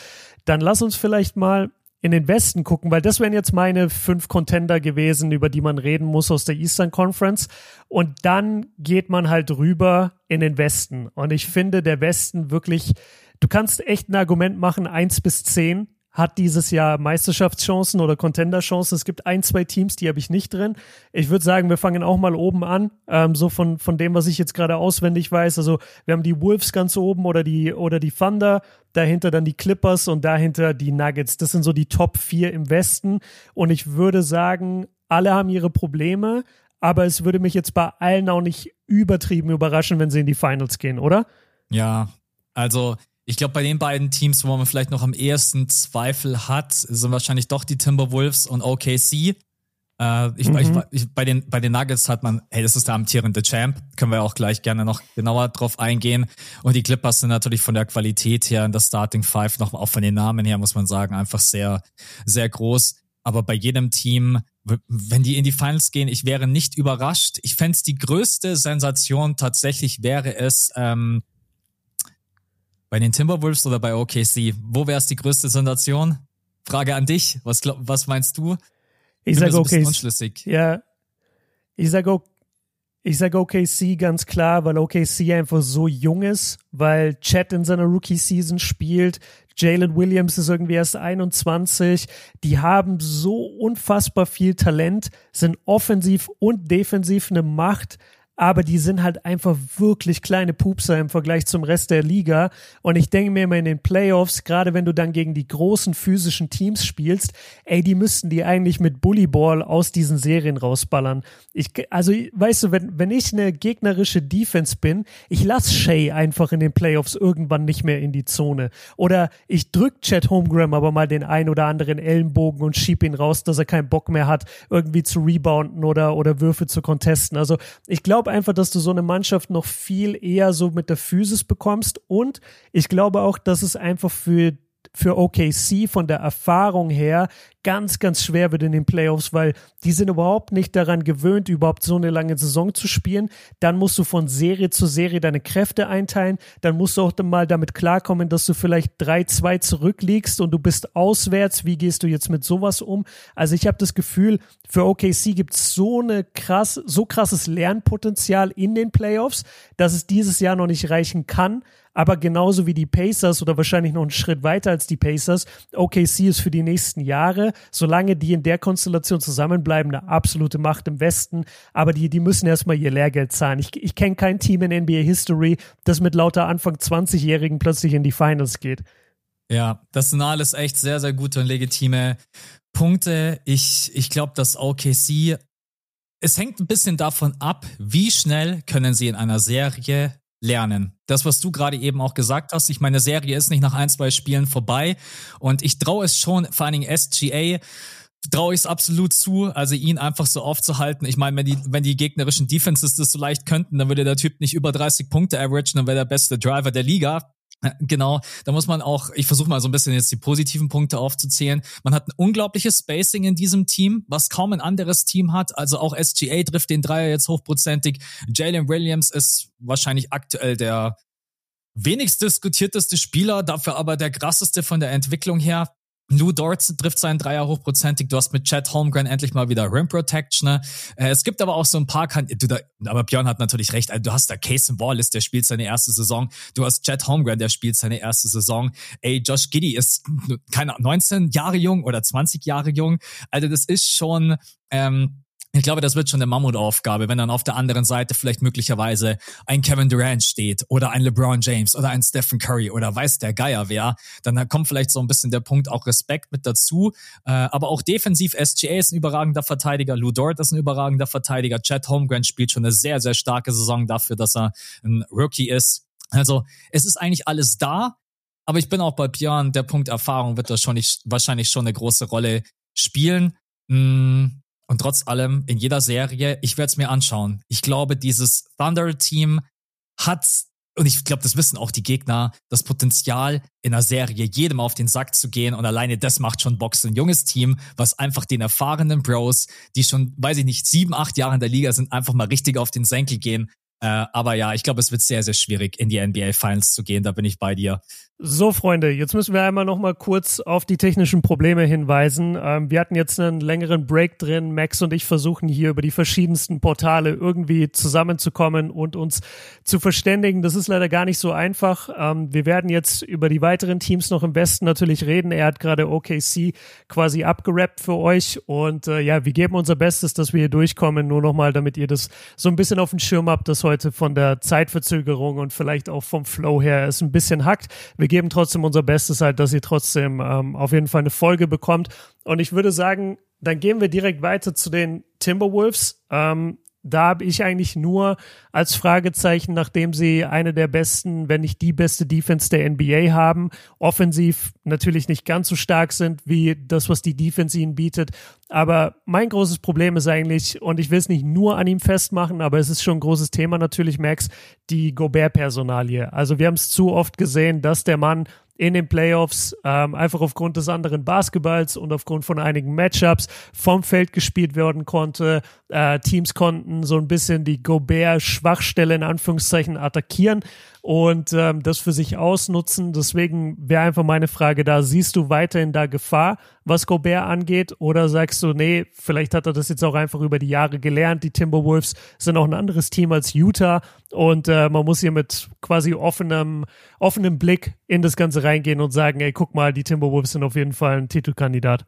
Dann lass uns vielleicht mal in den Westen gucken, weil das wären jetzt meine fünf Contender gewesen, über die man reden muss aus der Eastern Conference. Und dann geht man halt rüber in den Westen. Und ich finde, der Westen wirklich, du kannst echt ein Argument machen, eins bis zehn hat dieses Jahr Meisterschaftschancen oder Contenderchancen. Es gibt ein, zwei Teams, die habe ich nicht drin. Ich würde sagen, wir fangen auch mal oben an, ähm, so von, von dem, was ich jetzt gerade auswendig weiß. Also wir haben die Wolves ganz oben oder die, oder die Thunder, dahinter dann die Clippers und dahinter die Nuggets. Das sind so die Top vier im Westen. Und ich würde sagen, alle haben ihre Probleme, aber es würde mich jetzt bei allen auch nicht übertrieben überraschen, wenn sie in die Finals gehen, oder? Ja, also ich glaube, bei den beiden Teams, wo man vielleicht noch am ehesten Zweifel hat, sind wahrscheinlich doch die Timberwolves und OKC. Äh, ich, mhm. ich, ich, bei, den, bei den Nuggets hat man, hey, das ist der amtierende Champ, können wir auch gleich gerne noch genauer drauf eingehen. Und die Clippers sind natürlich von der Qualität her in der Starting Five, noch auch von den Namen her, muss man sagen, einfach sehr, sehr groß. Aber bei jedem Team, wenn die in die Finals gehen, ich wäre nicht überrascht. Ich fände die größte Sensation tatsächlich wäre es, ähm, bei den Timberwolves oder bei OKC? Wo wäre es die größte Sensation? Frage an dich. Was, glaub, was meinst du? Ich sage so OKC. Ja, ich sage ich sag OKC ganz klar, weil OKC einfach so jung ist, weil Chad in seiner Rookie-Season spielt. Jalen Williams ist irgendwie erst 21. Die haben so unfassbar viel Talent, sind offensiv und defensiv eine Macht aber die sind halt einfach wirklich kleine Pupser im Vergleich zum Rest der Liga. Und ich denke mir immer in den Playoffs, gerade wenn du dann gegen die großen physischen Teams spielst, ey, die müssten die eigentlich mit Bullyball aus diesen Serien rausballern. Ich, also, weißt du, wenn, wenn ich eine gegnerische Defense bin, ich lass Shay einfach in den Playoffs irgendwann nicht mehr in die Zone. Oder ich drück Chad Holmgren aber mal den ein oder anderen Ellenbogen und schieb ihn raus, dass er keinen Bock mehr hat, irgendwie zu rebounden oder, oder Würfe zu contesten. Also, ich glaube, glaube einfach, dass du so eine Mannschaft noch viel eher so mit der Physis bekommst. Und ich glaube auch, dass es einfach für für OKC von der Erfahrung her ganz, ganz schwer wird in den Playoffs, weil die sind überhaupt nicht daran gewöhnt, überhaupt so eine lange Saison zu spielen. Dann musst du von Serie zu Serie deine Kräfte einteilen. Dann musst du auch mal damit klarkommen, dass du vielleicht 3-2 zurückliegst und du bist auswärts. Wie gehst du jetzt mit sowas um? Also ich habe das Gefühl, für OKC gibt es so eine krass, so krasses Lernpotenzial in den Playoffs, dass es dieses Jahr noch nicht reichen kann aber genauso wie die Pacers oder wahrscheinlich noch einen Schritt weiter als die Pacers, OKC ist für die nächsten Jahre, solange die in der Konstellation zusammenbleiben, eine absolute Macht im Westen, aber die, die müssen erstmal ihr Lehrgeld zahlen. Ich, ich kenne kein Team in NBA History, das mit lauter Anfang 20-Jährigen plötzlich in die Finals geht. Ja, das sind alles echt sehr, sehr gute und legitime Punkte. Ich, ich glaube, dass OKC es hängt ein bisschen davon ab, wie schnell können sie in einer Serie lernen. Das, was du gerade eben auch gesagt hast, ich meine, Serie ist nicht nach ein, zwei Spielen vorbei und ich traue es schon, vor allen Dingen SGA, traue ich es absolut zu, also ihn einfach so aufzuhalten. Ich meine, wenn die, wenn die gegnerischen Defenses das so leicht könnten, dann würde der Typ nicht über 30 Punkte averagen, dann wäre der beste Driver der Liga. Genau, da muss man auch, ich versuche mal so ein bisschen jetzt die positiven Punkte aufzuzählen. Man hat ein unglaubliches Spacing in diesem Team, was kaum ein anderes Team hat. Also auch SGA trifft den Dreier jetzt hochprozentig. Jalen Williams ist wahrscheinlich aktuell der wenigst diskutierteste Spieler, dafür aber der krasseste von der Entwicklung her. Lou Dort trifft seinen Dreier hochprozentig. Du hast mit Chad Holmgren endlich mal wieder Rim Protection. Ne? Äh, es gibt aber auch so ein paar, kan du da, aber Björn hat natürlich recht. Also du hast da Casey Wallace, der spielt seine erste Saison. Du hast Chad Holmgren, der spielt seine erste Saison. Ey, Josh Giddy ist keine 19 Jahre jung oder 20 Jahre jung. Also das ist schon, ähm, ich glaube, das wird schon eine Mammutaufgabe, wenn dann auf der anderen Seite vielleicht möglicherweise ein Kevin Durant steht oder ein LeBron James oder ein Stephen Curry oder weiß der Geier wer. Dann kommt vielleicht so ein bisschen der Punkt auch Respekt mit dazu. Äh, aber auch defensiv, SGA ist ein überragender Verteidiger, Lou Dort ist ein überragender Verteidiger, Chad Holmgren spielt schon eine sehr, sehr starke Saison dafür, dass er ein Rookie ist. Also es ist eigentlich alles da, aber ich bin auch bei Björn, der Punkt Erfahrung wird da schon nicht, wahrscheinlich schon eine große Rolle spielen. Hm und trotz allem, in jeder Serie, ich werde es mir anschauen. Ich glaube, dieses Thunder-Team hat, und ich glaube, das wissen auch die Gegner, das Potenzial, in einer Serie jedem auf den Sack zu gehen. Und alleine das macht schon Box ein junges Team, was einfach den erfahrenen Bros, die schon, weiß ich nicht, sieben, acht Jahre in der Liga sind, einfach mal richtig auf den Senkel gehen. Äh, aber ja, ich glaube, es wird sehr, sehr schwierig, in die NBA Finals zu gehen. Da bin ich bei dir. So, Freunde, jetzt müssen wir einmal noch mal kurz auf die technischen Probleme hinweisen. Ähm, wir hatten jetzt einen längeren Break drin. Max und ich versuchen hier über die verschiedensten Portale irgendwie zusammenzukommen und uns zu verständigen. Das ist leider gar nicht so einfach. Ähm, wir werden jetzt über die weiteren Teams noch im Westen natürlich reden. Er hat gerade OKC quasi abgerappt für euch und äh, ja, wir geben unser Bestes, dass wir hier durchkommen. Nur noch mal, damit ihr das so ein bisschen auf dem Schirm habt, dass heute von der Zeitverzögerung und vielleicht auch vom Flow her es ein bisschen hackt. Wir geben trotzdem unser Bestes halt, dass ihr trotzdem ähm, auf jeden Fall eine Folge bekommt. Und ich würde sagen, dann gehen wir direkt weiter zu den Timberwolves. Ähm, da habe ich eigentlich nur als Fragezeichen, nachdem sie eine der besten, wenn nicht die beste Defense der NBA haben, offensiv natürlich nicht ganz so stark sind wie das, was die Defense ihnen bietet. Aber mein großes Problem ist eigentlich, und ich will es nicht nur an ihm festmachen, aber es ist schon ein großes Thema natürlich, Max, die Gobert-Personalie. Also wir haben es zu oft gesehen, dass der Mann in den Playoffs ähm, einfach aufgrund des anderen Basketballs und aufgrund von einigen Matchups vom Feld gespielt werden konnte. Äh, Teams konnten so ein bisschen die Gobert-Schwachstelle in Anführungszeichen attackieren und ähm, das für sich ausnutzen. Deswegen wäre einfach meine Frage da, siehst du weiterhin da Gefahr, was Gobert angeht? Oder sagst du, nee, vielleicht hat er das jetzt auch einfach über die Jahre gelernt. Die Timberwolves sind auch ein anderes Team als Utah und äh, man muss hier mit quasi offenem, offenem Blick in das Ganze reingehen und sagen, ey, guck mal, die Timberwolves sind auf jeden Fall ein Titelkandidat.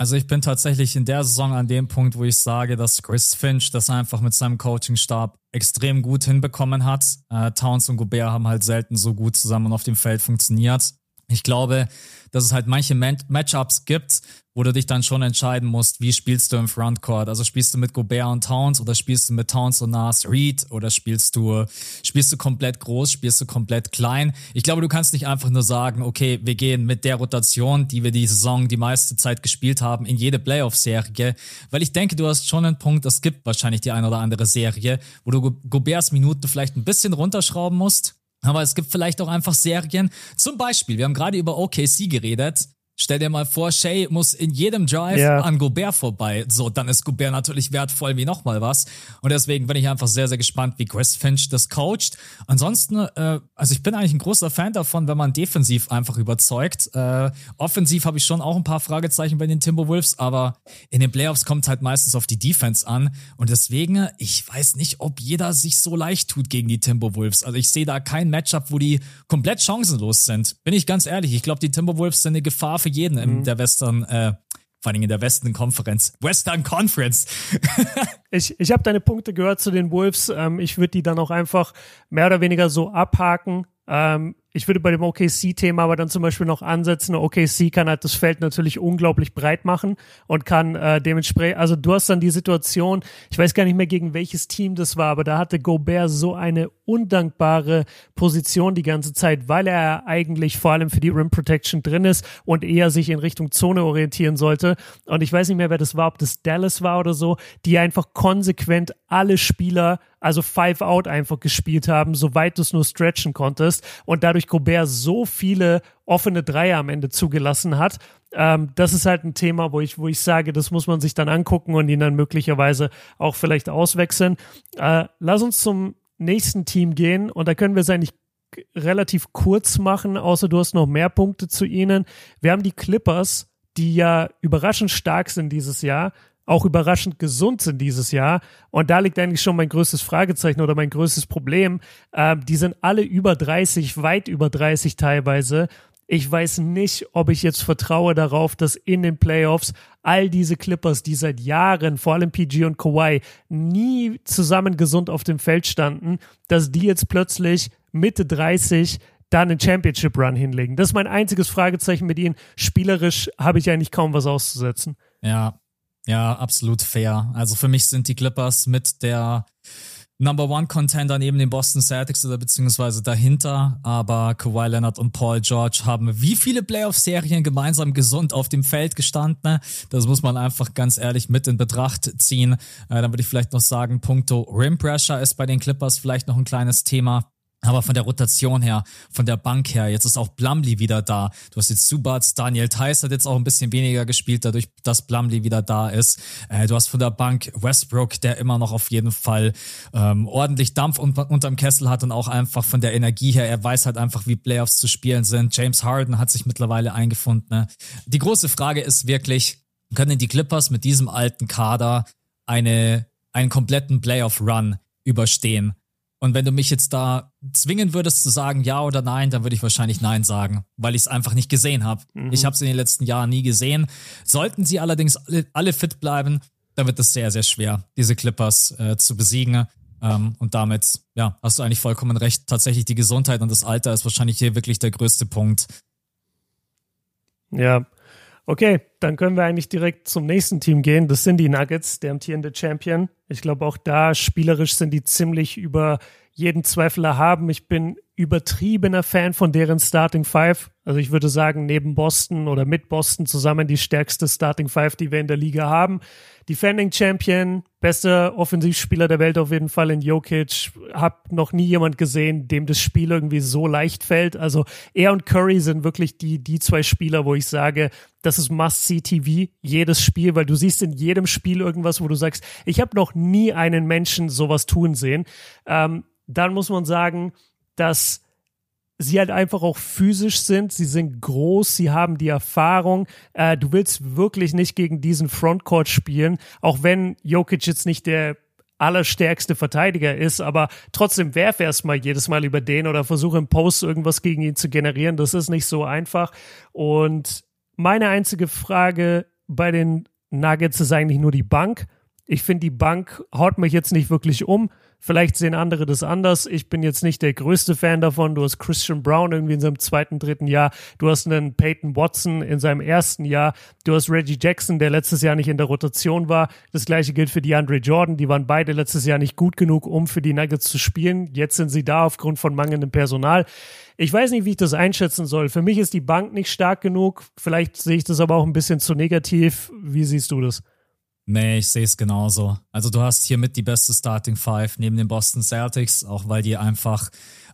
Also ich bin tatsächlich in der Saison an dem Punkt, wo ich sage, dass Chris Finch das einfach mit seinem Coachingstab extrem gut hinbekommen hat. Äh, Towns und Gobert haben halt selten so gut zusammen auf dem Feld funktioniert. Ich glaube, dass es halt manche Matchups gibt, wo du dich dann schon entscheiden musst, wie spielst du im Frontcourt? Also spielst du mit Gobert und Towns oder spielst du mit Towns und Nas Reed oder spielst du, spielst du komplett groß, spielst du komplett klein? Ich glaube, du kannst nicht einfach nur sagen, okay, wir gehen mit der Rotation, die wir die Saison die meiste Zeit gespielt haben, in jede Playoff-Serie, weil ich denke, du hast schon einen Punkt, es gibt wahrscheinlich die eine oder andere Serie, wo du Goberts Minuten vielleicht ein bisschen runterschrauben musst, aber es gibt vielleicht auch einfach Serien. Zum Beispiel, wir haben gerade über OKC geredet. Stell dir mal vor, Shay muss in jedem Drive yeah. an Gobert vorbei. So, dann ist Gobert natürlich wertvoll wie nochmal was. Und deswegen bin ich einfach sehr, sehr gespannt, wie Chris Finch das coacht. Ansonsten, äh, also ich bin eigentlich ein großer Fan davon, wenn man defensiv einfach überzeugt. Äh, offensiv habe ich schon auch ein paar Fragezeichen bei den Timberwolves, aber in den Playoffs kommt es halt meistens auf die Defense an. Und deswegen, ich weiß nicht, ob jeder sich so leicht tut gegen die Timberwolves. Also ich sehe da kein Matchup, wo die komplett chancenlos sind. Bin ich ganz ehrlich. Ich glaube, die Timberwolves sind eine Gefahr für jeden in mhm. der Western, äh, vor allem in der Western Conference. Western (laughs) Conference. ich ich habe deine Punkte gehört zu den Wolves. Ähm, ich würde die dann auch einfach mehr oder weniger so abhaken. Ähm, ich würde bei dem OKC-Thema aber dann zum Beispiel noch ansetzen. OKC kann halt das Feld natürlich unglaublich breit machen und kann äh, dementsprechend, also du hast dann die Situation, ich weiß gar nicht mehr gegen welches Team das war, aber da hatte Gobert so eine undankbare Position die ganze Zeit, weil er eigentlich vor allem für die Rim Protection drin ist und eher sich in Richtung Zone orientieren sollte. Und ich weiß nicht mehr, wer das war, ob das Dallas war oder so, die einfach konsequent alle Spieler also Five Out einfach gespielt haben, soweit du es nur stretchen konntest und dadurch Gobert so viele offene Dreier am Ende zugelassen hat. Ähm, das ist halt ein Thema, wo ich, wo ich sage, das muss man sich dann angucken und ihn dann möglicherweise auch vielleicht auswechseln. Äh, lass uns zum nächsten Team gehen und da können wir es eigentlich relativ kurz machen, außer du hast noch mehr Punkte zu ihnen. Wir haben die Clippers, die ja überraschend stark sind dieses Jahr, auch überraschend gesund sind dieses Jahr. Und da liegt eigentlich schon mein größtes Fragezeichen oder mein größtes Problem. Ähm, die sind alle über 30, weit über 30 teilweise. Ich weiß nicht, ob ich jetzt vertraue darauf, dass in den Playoffs all diese Clippers, die seit Jahren, vor allem PG und Kawhi, nie zusammen gesund auf dem Feld standen, dass die jetzt plötzlich Mitte 30 da einen Championship Run hinlegen. Das ist mein einziges Fragezeichen mit ihnen. Spielerisch habe ich eigentlich kaum was auszusetzen. Ja, ja, absolut fair. Also für mich sind die Clippers mit der Number One Contender neben den Boston Celtics oder beziehungsweise dahinter. Aber Kawhi Leonard und Paul George haben wie viele Playoff-Serien gemeinsam gesund auf dem Feld gestanden? Das muss man einfach ganz ehrlich mit in Betracht ziehen. Äh, dann würde ich vielleicht noch sagen, Punkto Rim Pressure ist bei den Clippers vielleicht noch ein kleines Thema. Aber von der Rotation her, von der Bank her, jetzt ist auch Blumley wieder da. Du hast jetzt Subats, Daniel Theiss hat jetzt auch ein bisschen weniger gespielt, dadurch, dass Blumley wieder da ist. Äh, du hast von der Bank Westbrook, der immer noch auf jeden Fall ähm, ordentlich Dampf unter, unterm Kessel hat und auch einfach von der Energie her, er weiß halt einfach, wie Playoffs zu spielen sind. James Harden hat sich mittlerweile eingefunden. Ne? Die große Frage ist wirklich, können die Clippers mit diesem alten Kader eine, einen kompletten Playoff-Run überstehen? Und wenn du mich jetzt da zwingen würdest zu sagen ja oder nein, dann würde ich wahrscheinlich nein sagen, weil ich es einfach nicht gesehen habe. Mhm. Ich habe es in den letzten Jahren nie gesehen. Sollten sie allerdings alle, alle fit bleiben, dann wird es sehr, sehr schwer, diese Clippers äh, zu besiegen. Ähm, und damit, ja, hast du eigentlich vollkommen recht. Tatsächlich die Gesundheit und das Alter ist wahrscheinlich hier wirklich der größte Punkt. Ja, okay. dann können wir eigentlich direkt zum nächsten Team gehen. Das sind die Nuggets, der amtierende Champion. Ich glaube, auch da spielerisch sind die ziemlich über jeden Zweifel erhaben. Ich bin übertriebener Fan von deren Starting Five. Also ich würde sagen, neben Boston oder mit Boston zusammen die stärkste Starting Five, die wir in der Liga haben. Defending Champion, bester Offensivspieler der Welt auf jeden Fall in Jokic. Hab noch nie jemand gesehen, dem das Spiel irgendwie so leicht fällt. Also er und Curry sind wirklich die, die zwei Spieler, wo ich sage, das ist Must-See-TV, jedes Spiel, weil du siehst in jedem Spiel irgendwas, wo du sagst, ich habe noch nie einen Menschen sowas tun sehen. Ähm, dann muss man sagen, dass sie halt einfach auch physisch sind. Sie sind groß, sie haben die Erfahrung. Äh, du willst wirklich nicht gegen diesen Frontcourt spielen, auch wenn Jokic jetzt nicht der allerstärkste Verteidiger ist, aber trotzdem werf erstmal jedes Mal über den oder versuche im Post irgendwas gegen ihn zu generieren. Das ist nicht so einfach. Und meine einzige Frage bei den Nuggets ist eigentlich nur die Bank. Ich finde, die Bank haut mich jetzt nicht wirklich um. Vielleicht sehen andere das anders. Ich bin jetzt nicht der größte Fan davon. Du hast Christian Brown irgendwie in seinem zweiten, dritten Jahr. Du hast einen Peyton Watson in seinem ersten Jahr. Du hast Reggie Jackson, der letztes Jahr nicht in der Rotation war. Das gleiche gilt für DeAndre Jordan. Die waren beide letztes Jahr nicht gut genug, um für die Nuggets zu spielen. Jetzt sind sie da aufgrund von mangelndem Personal. Ich weiß nicht, wie ich das einschätzen soll. Für mich ist die Bank nicht stark genug. Vielleicht sehe ich das aber auch ein bisschen zu negativ. Wie siehst du das? Nee, ich sehe es genauso. Also du hast hier mit die beste Starting Five neben den Boston Celtics, auch weil die einfach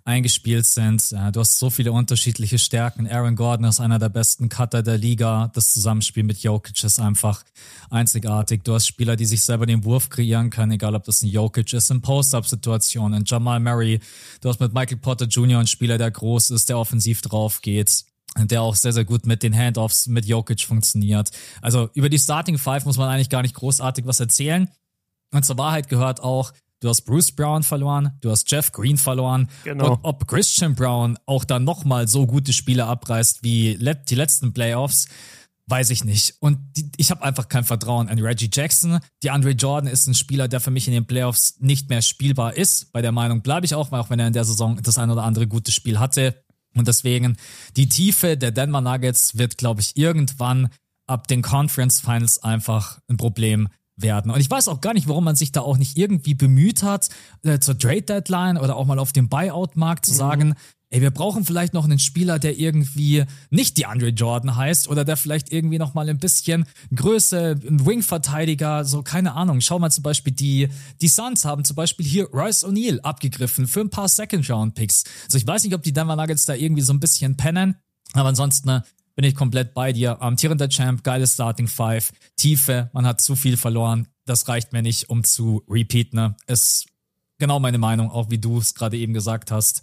eingespielt sind. Du hast so viele unterschiedliche Stärken. Aaron Gordon ist einer der besten Cutter der Liga. Das Zusammenspiel mit Jokic ist einfach einzigartig. Du hast Spieler, die sich selber den Wurf kreieren können, egal ob das ein Jokic ist in Post-Up-Situationen. Jamal Murray. Du hast mit Michael Potter Jr. einen Spieler, der groß ist, der offensiv drauf geht der auch sehr, sehr gut mit den Handoffs mit Jokic funktioniert. Also über die Starting Five muss man eigentlich gar nicht großartig was erzählen. Und zur Wahrheit gehört auch, du hast Bruce Brown verloren, du hast Jeff Green verloren. Genau. Und ob Christian Brown auch dann nochmal so gute Spiele abreißt wie die letzten Playoffs, weiß ich nicht. Und die, ich habe einfach kein Vertrauen an Reggie Jackson. Die Andre Jordan ist ein Spieler, der für mich in den Playoffs nicht mehr spielbar ist. Bei der Meinung bleibe ich auch, auch wenn er in der Saison das ein oder andere gute Spiel hatte. Und deswegen, die Tiefe der Denver Nuggets wird, glaube ich, irgendwann ab den Conference Finals einfach ein Problem werden. Und ich weiß auch gar nicht, warum man sich da auch nicht irgendwie bemüht hat, äh, zur Trade Deadline oder auch mal auf dem Buyout-Markt zu mhm. Ey, wir brauchen vielleicht noch einen Spieler, der irgendwie nicht die Andre Jordan heißt oder der vielleicht irgendwie noch mal ein bisschen Größe, ein Wing-Verteidiger, so keine Ahnung. Schau mal zum Beispiel, die, die Suns haben zum Beispiel hier Royce O'Neal abgegriffen für ein paar Second-Round-Picks. Also ich weiß nicht, ob die Denver Nuggets da irgendwie so ein bisschen pennen, aber ansonsten ne, bin ich komplett bei dir. Amtierender Champ, geiles Starting Five, Tiefe, man hat zu viel verloren. Das reicht mir nicht, um zu repeaten. Ne? Ist genau meine Meinung, auch wie du es gerade eben gesagt hast.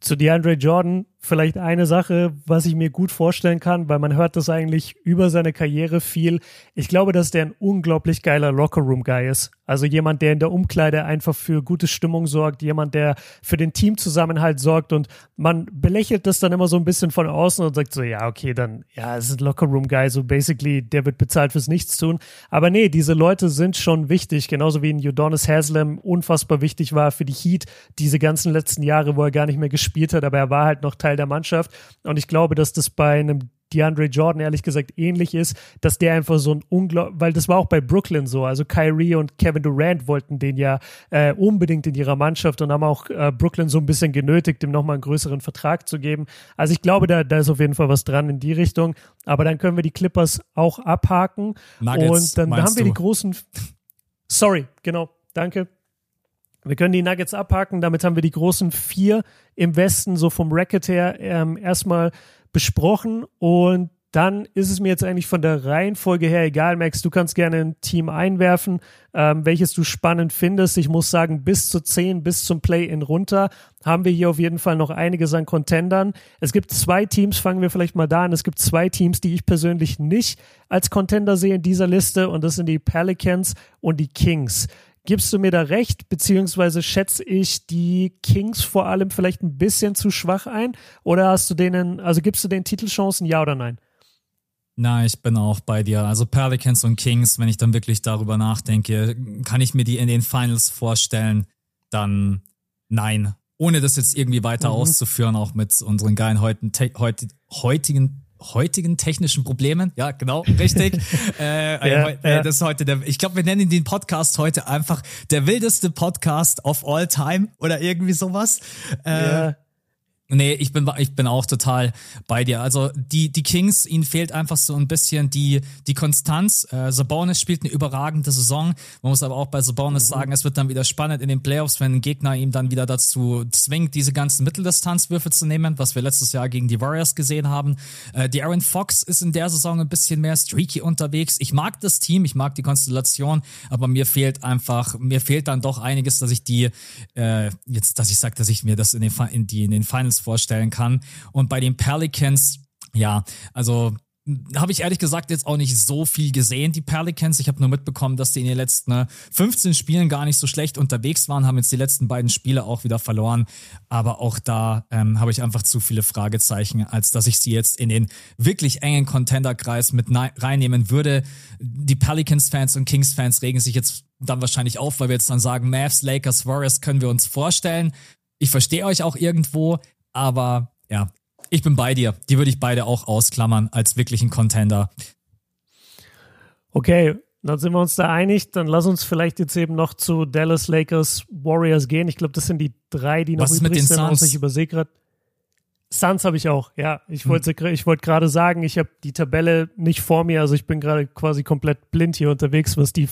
Zu DeAndre Jordan vielleicht eine Sache, was ich mir gut vorstellen kann, weil man hört das eigentlich über seine Karriere viel. Ich glaube, dass der ein unglaublich geiler Lockerroom-Guy ist. Also jemand, der in der Umkleide einfach für gute Stimmung sorgt, jemand, der für den Teamzusammenhalt sorgt und man belächelt das dann immer so ein bisschen von außen und sagt so, ja, okay, dann, ja, es ist ein Lockerroom-Guy, so basically, der wird bezahlt fürs Nichtstun. Aber nee, diese Leute sind schon wichtig, genauso wie ein Udonis Haslam unfassbar wichtig war für die Heat diese ganzen letzten Jahre, wo er gar nicht mehr gespielt hat, aber er war halt noch Teil der Mannschaft. Und ich glaube, dass das bei einem DeAndre Jordan ehrlich gesagt ähnlich ist, dass der einfach so ein unglaublich, weil das war auch bei Brooklyn so, also Kyrie und Kevin Durant wollten den ja äh, unbedingt in ihrer Mannschaft und haben auch äh, Brooklyn so ein bisschen genötigt, ihm nochmal einen größeren Vertrag zu geben. Also ich glaube, da, da ist auf jeden Fall was dran in die Richtung, aber dann können wir die Clippers auch abhaken Nuggets, und dann haben wir du? die großen, sorry, genau, danke. Wir können die Nuggets abhaken. Damit haben wir die großen vier im Westen so vom Racket her ähm, erstmal besprochen. Und dann ist es mir jetzt eigentlich von der Reihenfolge her egal, Max. Du kannst gerne ein Team einwerfen, ähm, welches du spannend findest. Ich muss sagen, bis zu zehn, bis zum Play-In runter haben wir hier auf jeden Fall noch einiges an Contendern. Es gibt zwei Teams, fangen wir vielleicht mal da an. Es gibt zwei Teams, die ich persönlich nicht als Contender sehe in dieser Liste und das sind die Pelicans und die Kings. Gibst du mir da recht, beziehungsweise schätze ich die Kings vor allem vielleicht ein bisschen zu schwach ein? Oder hast du denen, also gibst du den Titelchancen, ja oder nein? Na, ich bin auch bei dir. Also Pelicans und Kings, wenn ich dann wirklich darüber nachdenke, kann ich mir die in den Finals vorstellen? Dann nein. Ohne das jetzt irgendwie weiter mhm. auszuführen, auch mit unseren geilen heutigen, heutigen heutigen technischen Problemen. Ja, genau, richtig. (laughs) äh, ja, äh, ja. Das ist heute der, ich glaube, wir nennen den Podcast heute einfach der wildeste Podcast of all time oder irgendwie sowas. Äh, ja. Nee, ich bin, ich bin auch total bei dir. Also die, die Kings, ihnen fehlt einfach so ein bisschen die, die Konstanz. Äh, Sabonis spielt eine überragende Saison. Man muss aber auch bei Sabonis mhm. sagen, es wird dann wieder spannend in den Playoffs, wenn ein Gegner ihm dann wieder dazu zwingt, diese ganzen Mitteldistanzwürfe zu nehmen, was wir letztes Jahr gegen die Warriors gesehen haben. Äh, die Aaron Fox ist in der Saison ein bisschen mehr streaky unterwegs. Ich mag das Team, ich mag die Konstellation, aber mir fehlt einfach, mir fehlt dann doch einiges, dass ich die, äh, jetzt, dass ich sage, dass ich mir das in den, in die, in den Finals vorstellen kann. Und bei den Pelicans, ja, also habe ich ehrlich gesagt jetzt auch nicht so viel gesehen, die Pelicans. Ich habe nur mitbekommen, dass die in den letzten 15 ne, Spielen gar nicht so schlecht unterwegs waren, haben jetzt die letzten beiden Spiele auch wieder verloren. Aber auch da ähm, habe ich einfach zu viele Fragezeichen, als dass ich sie jetzt in den wirklich engen Contender-Kreis mit reinnehmen würde. Die Pelicans-Fans und Kings-Fans regen sich jetzt dann wahrscheinlich auf, weil wir jetzt dann sagen, Mavs, Lakers, Warriors können wir uns vorstellen. Ich verstehe euch auch irgendwo, aber ja, ich bin bei dir. Die würde ich beide auch ausklammern als wirklichen Contender. Okay, dann sind wir uns da einig. Dann lass uns vielleicht jetzt eben noch zu Dallas Lakers Warriors gehen. Ich glaube, das sind die drei, die noch Was übrig sind. Suns? Ich übersehe gerade. Suns habe ich auch, ja. Ich wollte hm. ich wollte gerade sagen, ich habe die Tabelle nicht vor mir, also ich bin gerade quasi komplett blind hier unterwegs, was die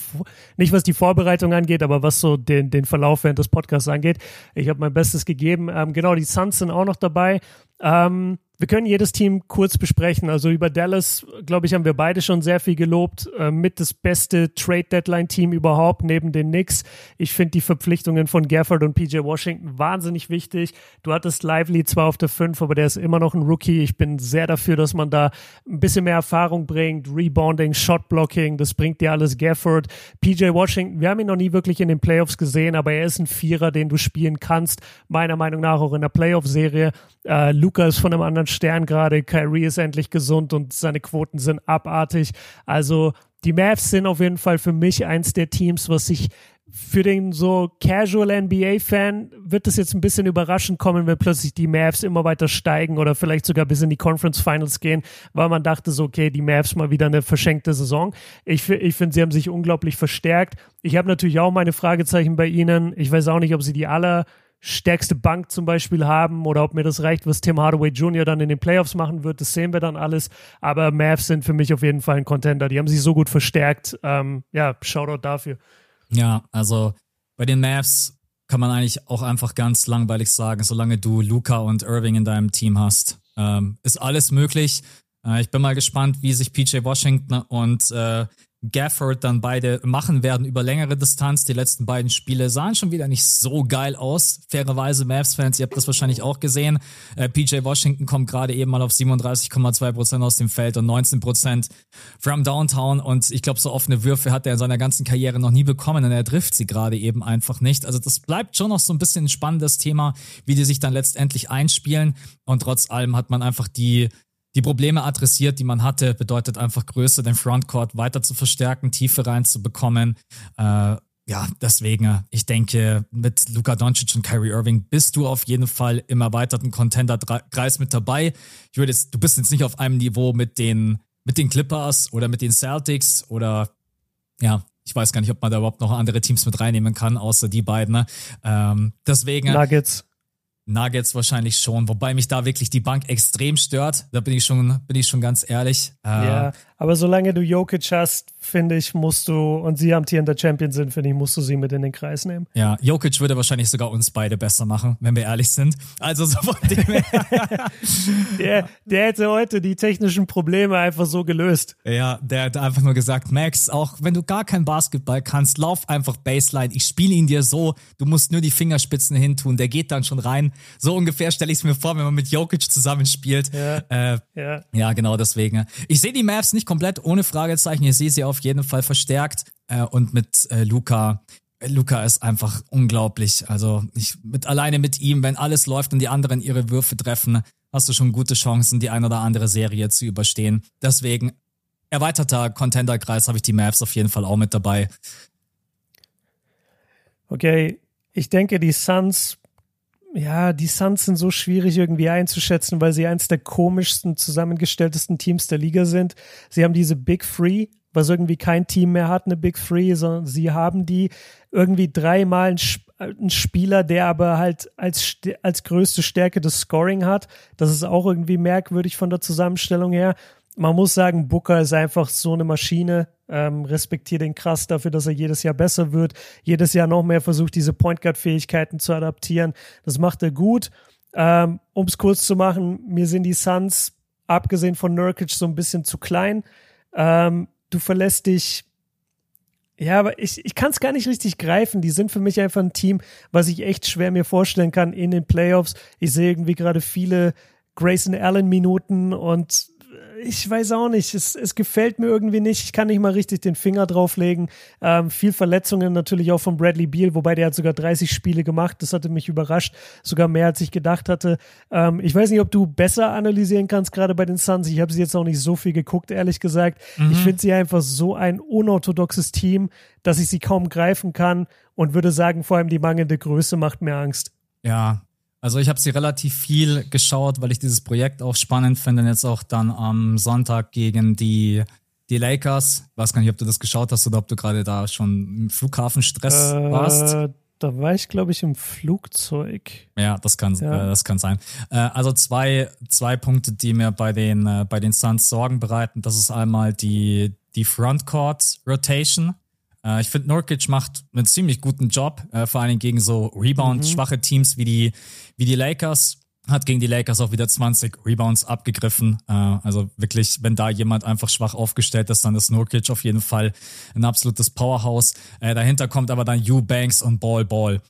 nicht was die Vorbereitung angeht, aber was so den den Verlauf während des Podcasts angeht. Ich habe mein Bestes gegeben. Ähm, genau, die Suns sind auch noch dabei. Ähm, wir können jedes Team kurz besprechen. Also über Dallas, glaube ich, haben wir beide schon sehr viel gelobt. Äh, mit das beste Trade-Deadline-Team überhaupt neben den Knicks. Ich finde die Verpflichtungen von Gafford und PJ Washington wahnsinnig wichtig. Du hattest Lively zwar auf der 5, aber der ist immer noch ein Rookie. Ich bin sehr dafür, dass man da ein bisschen mehr Erfahrung bringt. Rebounding, Shot-Blocking, das bringt dir alles Gafford. PJ Washington, wir haben ihn noch nie wirklich in den Playoffs gesehen, aber er ist ein Vierer, den du spielen kannst. Meiner Meinung nach auch in der Playoff-Serie. Äh, Luca ist von einem anderen Stern gerade. Kyrie ist endlich gesund und seine Quoten sind abartig. Also die Mavs sind auf jeden Fall für mich eins der Teams, was sich für den so Casual NBA-Fan wird es jetzt ein bisschen überraschend kommen, wenn plötzlich die Mavs immer weiter steigen oder vielleicht sogar bis in die Conference Finals gehen, weil man dachte so, okay, die Mavs mal wieder eine verschenkte Saison. Ich, ich finde, sie haben sich unglaublich verstärkt. Ich habe natürlich auch meine Fragezeichen bei ihnen. Ich weiß auch nicht, ob sie die aller stärkste Bank zum Beispiel haben oder ob mir das reicht, was Tim Hardaway Jr. dann in den Playoffs machen wird, das sehen wir dann alles. Aber Mavs sind für mich auf jeden Fall ein Contender. Die haben sich so gut verstärkt. Ähm, ja, Shoutout dafür. Ja, also bei den Mavs kann man eigentlich auch einfach ganz langweilig sagen, solange du Luca und Irving in deinem Team hast, ähm, ist alles möglich. Äh, ich bin mal gespannt, wie sich PJ Washington und äh, Gafford dann beide machen werden über längere Distanz. Die letzten beiden Spiele sahen schon wieder nicht so geil aus. Fairerweise, Mavs-Fans, ihr habt das wahrscheinlich auch gesehen. Äh, PJ Washington kommt gerade eben mal auf 37,2 Prozent aus dem Feld und 19 Prozent from Downtown. Und ich glaube, so offene Würfe hat er in seiner ganzen Karriere noch nie bekommen und er trifft sie gerade eben einfach nicht. Also das bleibt schon noch so ein bisschen ein spannendes Thema, wie die sich dann letztendlich einspielen. Und trotz allem hat man einfach die die Probleme adressiert, die man hatte, bedeutet einfach Größe, den Frontcourt weiter zu verstärken, Tiefe reinzubekommen. Äh, ja, deswegen, ich denke, mit Luka Doncic und Kyrie Irving bist du auf jeden Fall im erweiterten Contender-Kreis mit dabei. Ich würde jetzt, du bist jetzt nicht auf einem Niveau mit den, mit den Clippers oder mit den Celtics oder, ja, ich weiß gar nicht, ob man da überhaupt noch andere Teams mit reinnehmen kann, außer die beiden. Ne? Ähm, deswegen. Nuggets. Nuggets wahrscheinlich schon, wobei mich da wirklich die Bank extrem stört. Da bin ich schon, bin ich schon ganz ehrlich. Äh, ja, aber solange du Jokic hast, finde ich, musst du, und sie amtierender Champion sind, finde ich, musst du sie mit in den Kreis nehmen. Ja, Jokic würde wahrscheinlich sogar uns beide besser machen, wenn wir ehrlich sind. Also so von dem (laughs) der, der hätte heute die technischen Probleme einfach so gelöst. Ja, der hat einfach nur gesagt, Max, auch wenn du gar kein Basketball kannst, lauf einfach Baseline. Ich spiele ihn dir so, du musst nur die Fingerspitzen hintun, der geht dann schon rein. So ungefähr stelle ich es mir vor, wenn man mit Jokic zusammenspielt. Ja, äh, ja. ja genau deswegen. Ich sehe die Mavs nicht komplett ohne Fragezeichen. Ich sehe sie auf jeden Fall verstärkt. Äh, und mit äh, Luca, Luca ist einfach unglaublich. Also ich mit alleine mit ihm, wenn alles läuft und die anderen ihre Würfe treffen, hast du schon gute Chancen, die ein oder andere Serie zu überstehen. Deswegen erweiterter Contender-Kreis habe ich die Mavs auf jeden Fall auch mit dabei. Okay, ich denke, die Suns ja, die Suns sind so schwierig irgendwie einzuschätzen, weil sie eins der komischsten, zusammengestelltesten Teams der Liga sind. Sie haben diese Big Three, was irgendwie kein Team mehr hat, eine Big Three, sondern sie haben die irgendwie dreimal ein Spieler, der aber halt als, als größte Stärke das Scoring hat. Das ist auch irgendwie merkwürdig von der Zusammenstellung her. Man muss sagen, Booker ist einfach so eine Maschine. Ähm, respektiere den krass dafür, dass er jedes Jahr besser wird, jedes Jahr noch mehr versucht, diese Point Guard-Fähigkeiten zu adaptieren. Das macht er gut. Ähm, um es kurz zu machen, mir sind die Suns, abgesehen von Nurkic, so ein bisschen zu klein. Ähm, du verlässt dich ja, aber ich, ich kann es gar nicht richtig greifen. Die sind für mich einfach ein Team, was ich echt schwer mir vorstellen kann in den Playoffs. Ich sehe irgendwie gerade viele Grayson Allen Minuten und ich weiß auch nicht, es, es gefällt mir irgendwie nicht. Ich kann nicht mal richtig den Finger drauflegen. Ähm, viel Verletzungen natürlich auch von Bradley Beal, wobei der hat sogar 30 Spiele gemacht. Das hatte mich überrascht, sogar mehr als ich gedacht hatte. Ähm, ich weiß nicht, ob du besser analysieren kannst, gerade bei den Suns. Ich habe sie jetzt auch nicht so viel geguckt, ehrlich gesagt. Mhm. Ich finde sie einfach so ein unorthodoxes Team, dass ich sie kaum greifen kann und würde sagen, vor allem die mangelnde Größe macht mir Angst. Ja, also ich habe sie relativ viel geschaut, weil ich dieses Projekt auch spannend finde. Und jetzt auch dann am Sonntag gegen die, die Lakers. Ich weiß gar nicht, ob du das geschaut hast oder ob du gerade da schon im Flughafenstress äh, warst. Da war ich, glaube ich, im Flugzeug. Ja, das kann, ja. Äh, das kann sein. Äh, also zwei, zwei Punkte, die mir bei den, äh, bei den Suns Sorgen bereiten. Das ist einmal die, die Frontcourt Rotation. Äh, ich finde, Nurkic macht einen ziemlich guten Job, äh, vor allen Dingen gegen so Rebound-schwache mhm. Teams wie die, wie die Lakers hat gegen die Lakers auch wieder 20 Rebounds abgegriffen. Äh, also wirklich, wenn da jemand einfach schwach aufgestellt ist, dann ist Nurkic auf jeden Fall ein absolutes Powerhouse. Äh, dahinter kommt aber dann Eubanks und Ball Ball.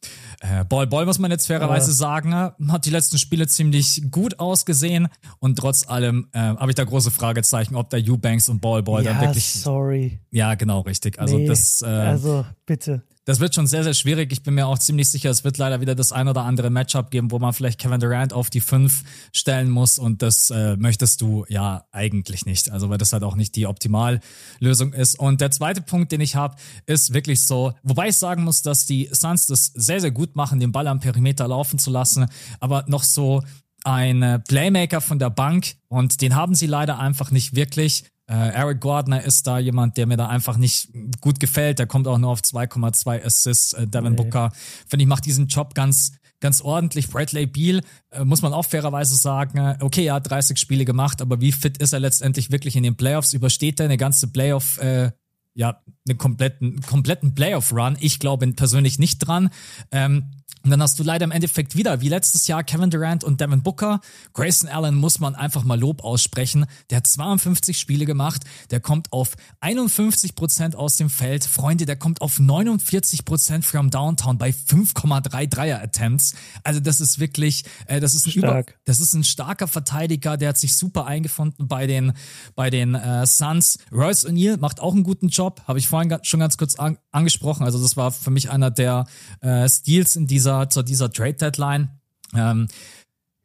Äh, Ball Ball muss man jetzt fairerweise sagen, hat die letzten Spiele ziemlich gut ausgesehen und trotz allem äh, habe ich da große Fragezeichen, ob da Eubanks und Ball Ball ja, dann wirklich. Sorry. Ja, genau, richtig. Also nee, das. Äh, also bitte das wird schon sehr, sehr schwierig. Ich bin mir auch ziemlich sicher, es wird leider wieder das ein oder andere Matchup geben, wo man vielleicht Kevin Durant auf die 5 stellen muss und das äh, möchtest du ja eigentlich nicht. Also weil das halt auch nicht die Optimallösung ist. Und der zweite Punkt, den ich habe, ist wirklich so, wobei ich sagen muss, dass die Suns das sehr, sehr gut machen, den Ball am Perimeter laufen zu lassen, aber noch so ein Playmaker von der Bank und den haben sie leider einfach nicht wirklich. Äh, Eric Gardner ist da jemand, der mir da einfach nicht gut gefällt. Der kommt auch nur auf 2,2 Assists. Äh, Devin nee. Booker, finde ich, macht diesen Job ganz ganz ordentlich. Bradley Beal, äh, muss man auch fairerweise sagen, äh, okay, er hat 30 Spiele gemacht, aber wie fit ist er letztendlich wirklich in den Playoffs? Übersteht er eine ganze Playoff, äh, ja, einen kompletten, kompletten Playoff-Run? Ich glaube persönlich nicht dran. Ähm, und dann hast du leider im Endeffekt wieder, wie letztes Jahr, Kevin Durant und Devin Booker. Grayson Allen muss man einfach mal Lob aussprechen. Der hat 52 Spiele gemacht. Der kommt auf 51 Prozent aus dem Feld. Freunde, der kommt auf 49 Prozent from Downtown bei 5,3 Dreier-Attempts. Also das ist wirklich, äh, das ist ein Stark. Über, das ist ein starker Verteidiger. Der hat sich super eingefunden bei den, bei den äh, Suns. Royce O'Neal macht auch einen guten Job. Habe ich vorhin schon ganz kurz an, angesprochen. Also das war für mich einer der äh, Steals in dieser dieser, zu dieser Trade Deadline. Ähm,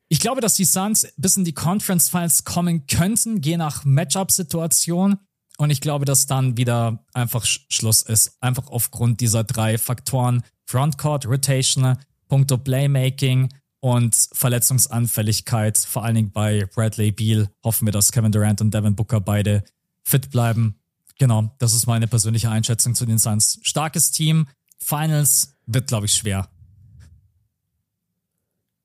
ich glaube, dass die Suns bis in die Conference Finals kommen könnten, je nach Matchup-Situation. Und ich glaube, dass dann wieder einfach Schluss ist. Einfach aufgrund dieser drei Faktoren. Frontcourt, Rotation, Punkto Playmaking und Verletzungsanfälligkeit. Vor allen Dingen bei Bradley Beal hoffen wir, dass Kevin Durant und Devin Booker beide fit bleiben. Genau, das ist meine persönliche Einschätzung zu den Suns. Starkes Team. Finals wird, glaube ich, schwer.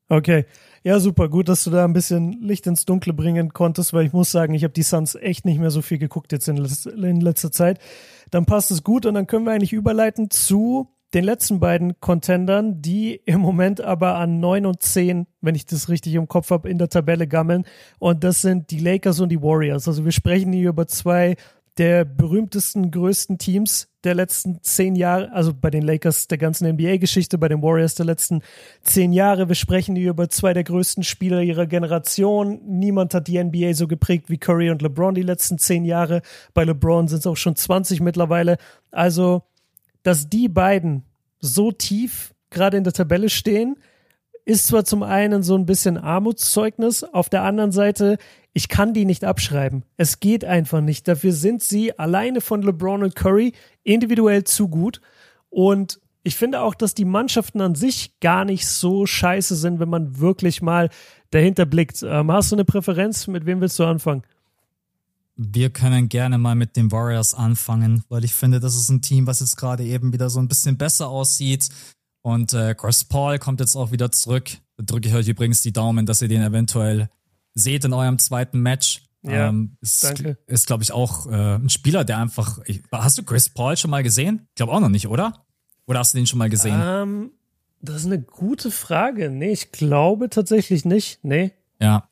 Okay. Ja, super. Gut, dass du da ein bisschen Licht ins Dunkle bringen konntest, weil ich muss sagen, ich habe die Suns echt nicht mehr so viel geguckt jetzt in, in letzter Zeit. Dann passt es gut und dann können wir eigentlich überleiten zu den letzten beiden Contendern, die im Moment aber an 9 und 10, wenn ich das richtig im Kopf habe, in der Tabelle gammeln. Und das sind die Lakers und die Warriors. Also wir sprechen hier über zwei der berühmtesten, größten Teams der letzten zehn Jahre, also bei den Lakers der ganzen NBA-Geschichte, bei den Warriors der letzten zehn Jahre. Wir sprechen hier über zwei der größten Spieler ihrer Generation. Niemand hat die NBA so geprägt wie Curry und LeBron die letzten zehn Jahre. Bei LeBron sind es auch schon 20 mittlerweile. Also, dass die beiden so tief gerade in der Tabelle stehen, ist zwar zum einen so ein bisschen Armutszeugnis, auf der anderen Seite ich kann die nicht abschreiben. Es geht einfach nicht. Dafür sind sie alleine von LeBron und Curry individuell zu gut. Und ich finde auch, dass die Mannschaften an sich gar nicht so scheiße sind, wenn man wirklich mal dahinter blickt. Ähm, hast du eine Präferenz? Mit wem willst du anfangen? Wir können gerne mal mit den Warriors anfangen, weil ich finde, das ist ein Team, was jetzt gerade eben wieder so ein bisschen besser aussieht. Und äh, Chris Paul kommt jetzt auch wieder zurück. Da drücke ich euch übrigens die Daumen, dass ihr den eventuell seht in eurem zweiten Match. Ja, ähm, ist, danke. Ist, glaube ich, auch äh, ein Spieler, der einfach. Ich, hast du Chris Paul schon mal gesehen? Ich glaube auch noch nicht, oder? Oder hast du den schon mal gesehen? Ähm, das ist eine gute Frage. Nee, ich glaube tatsächlich nicht. Nee. Ja.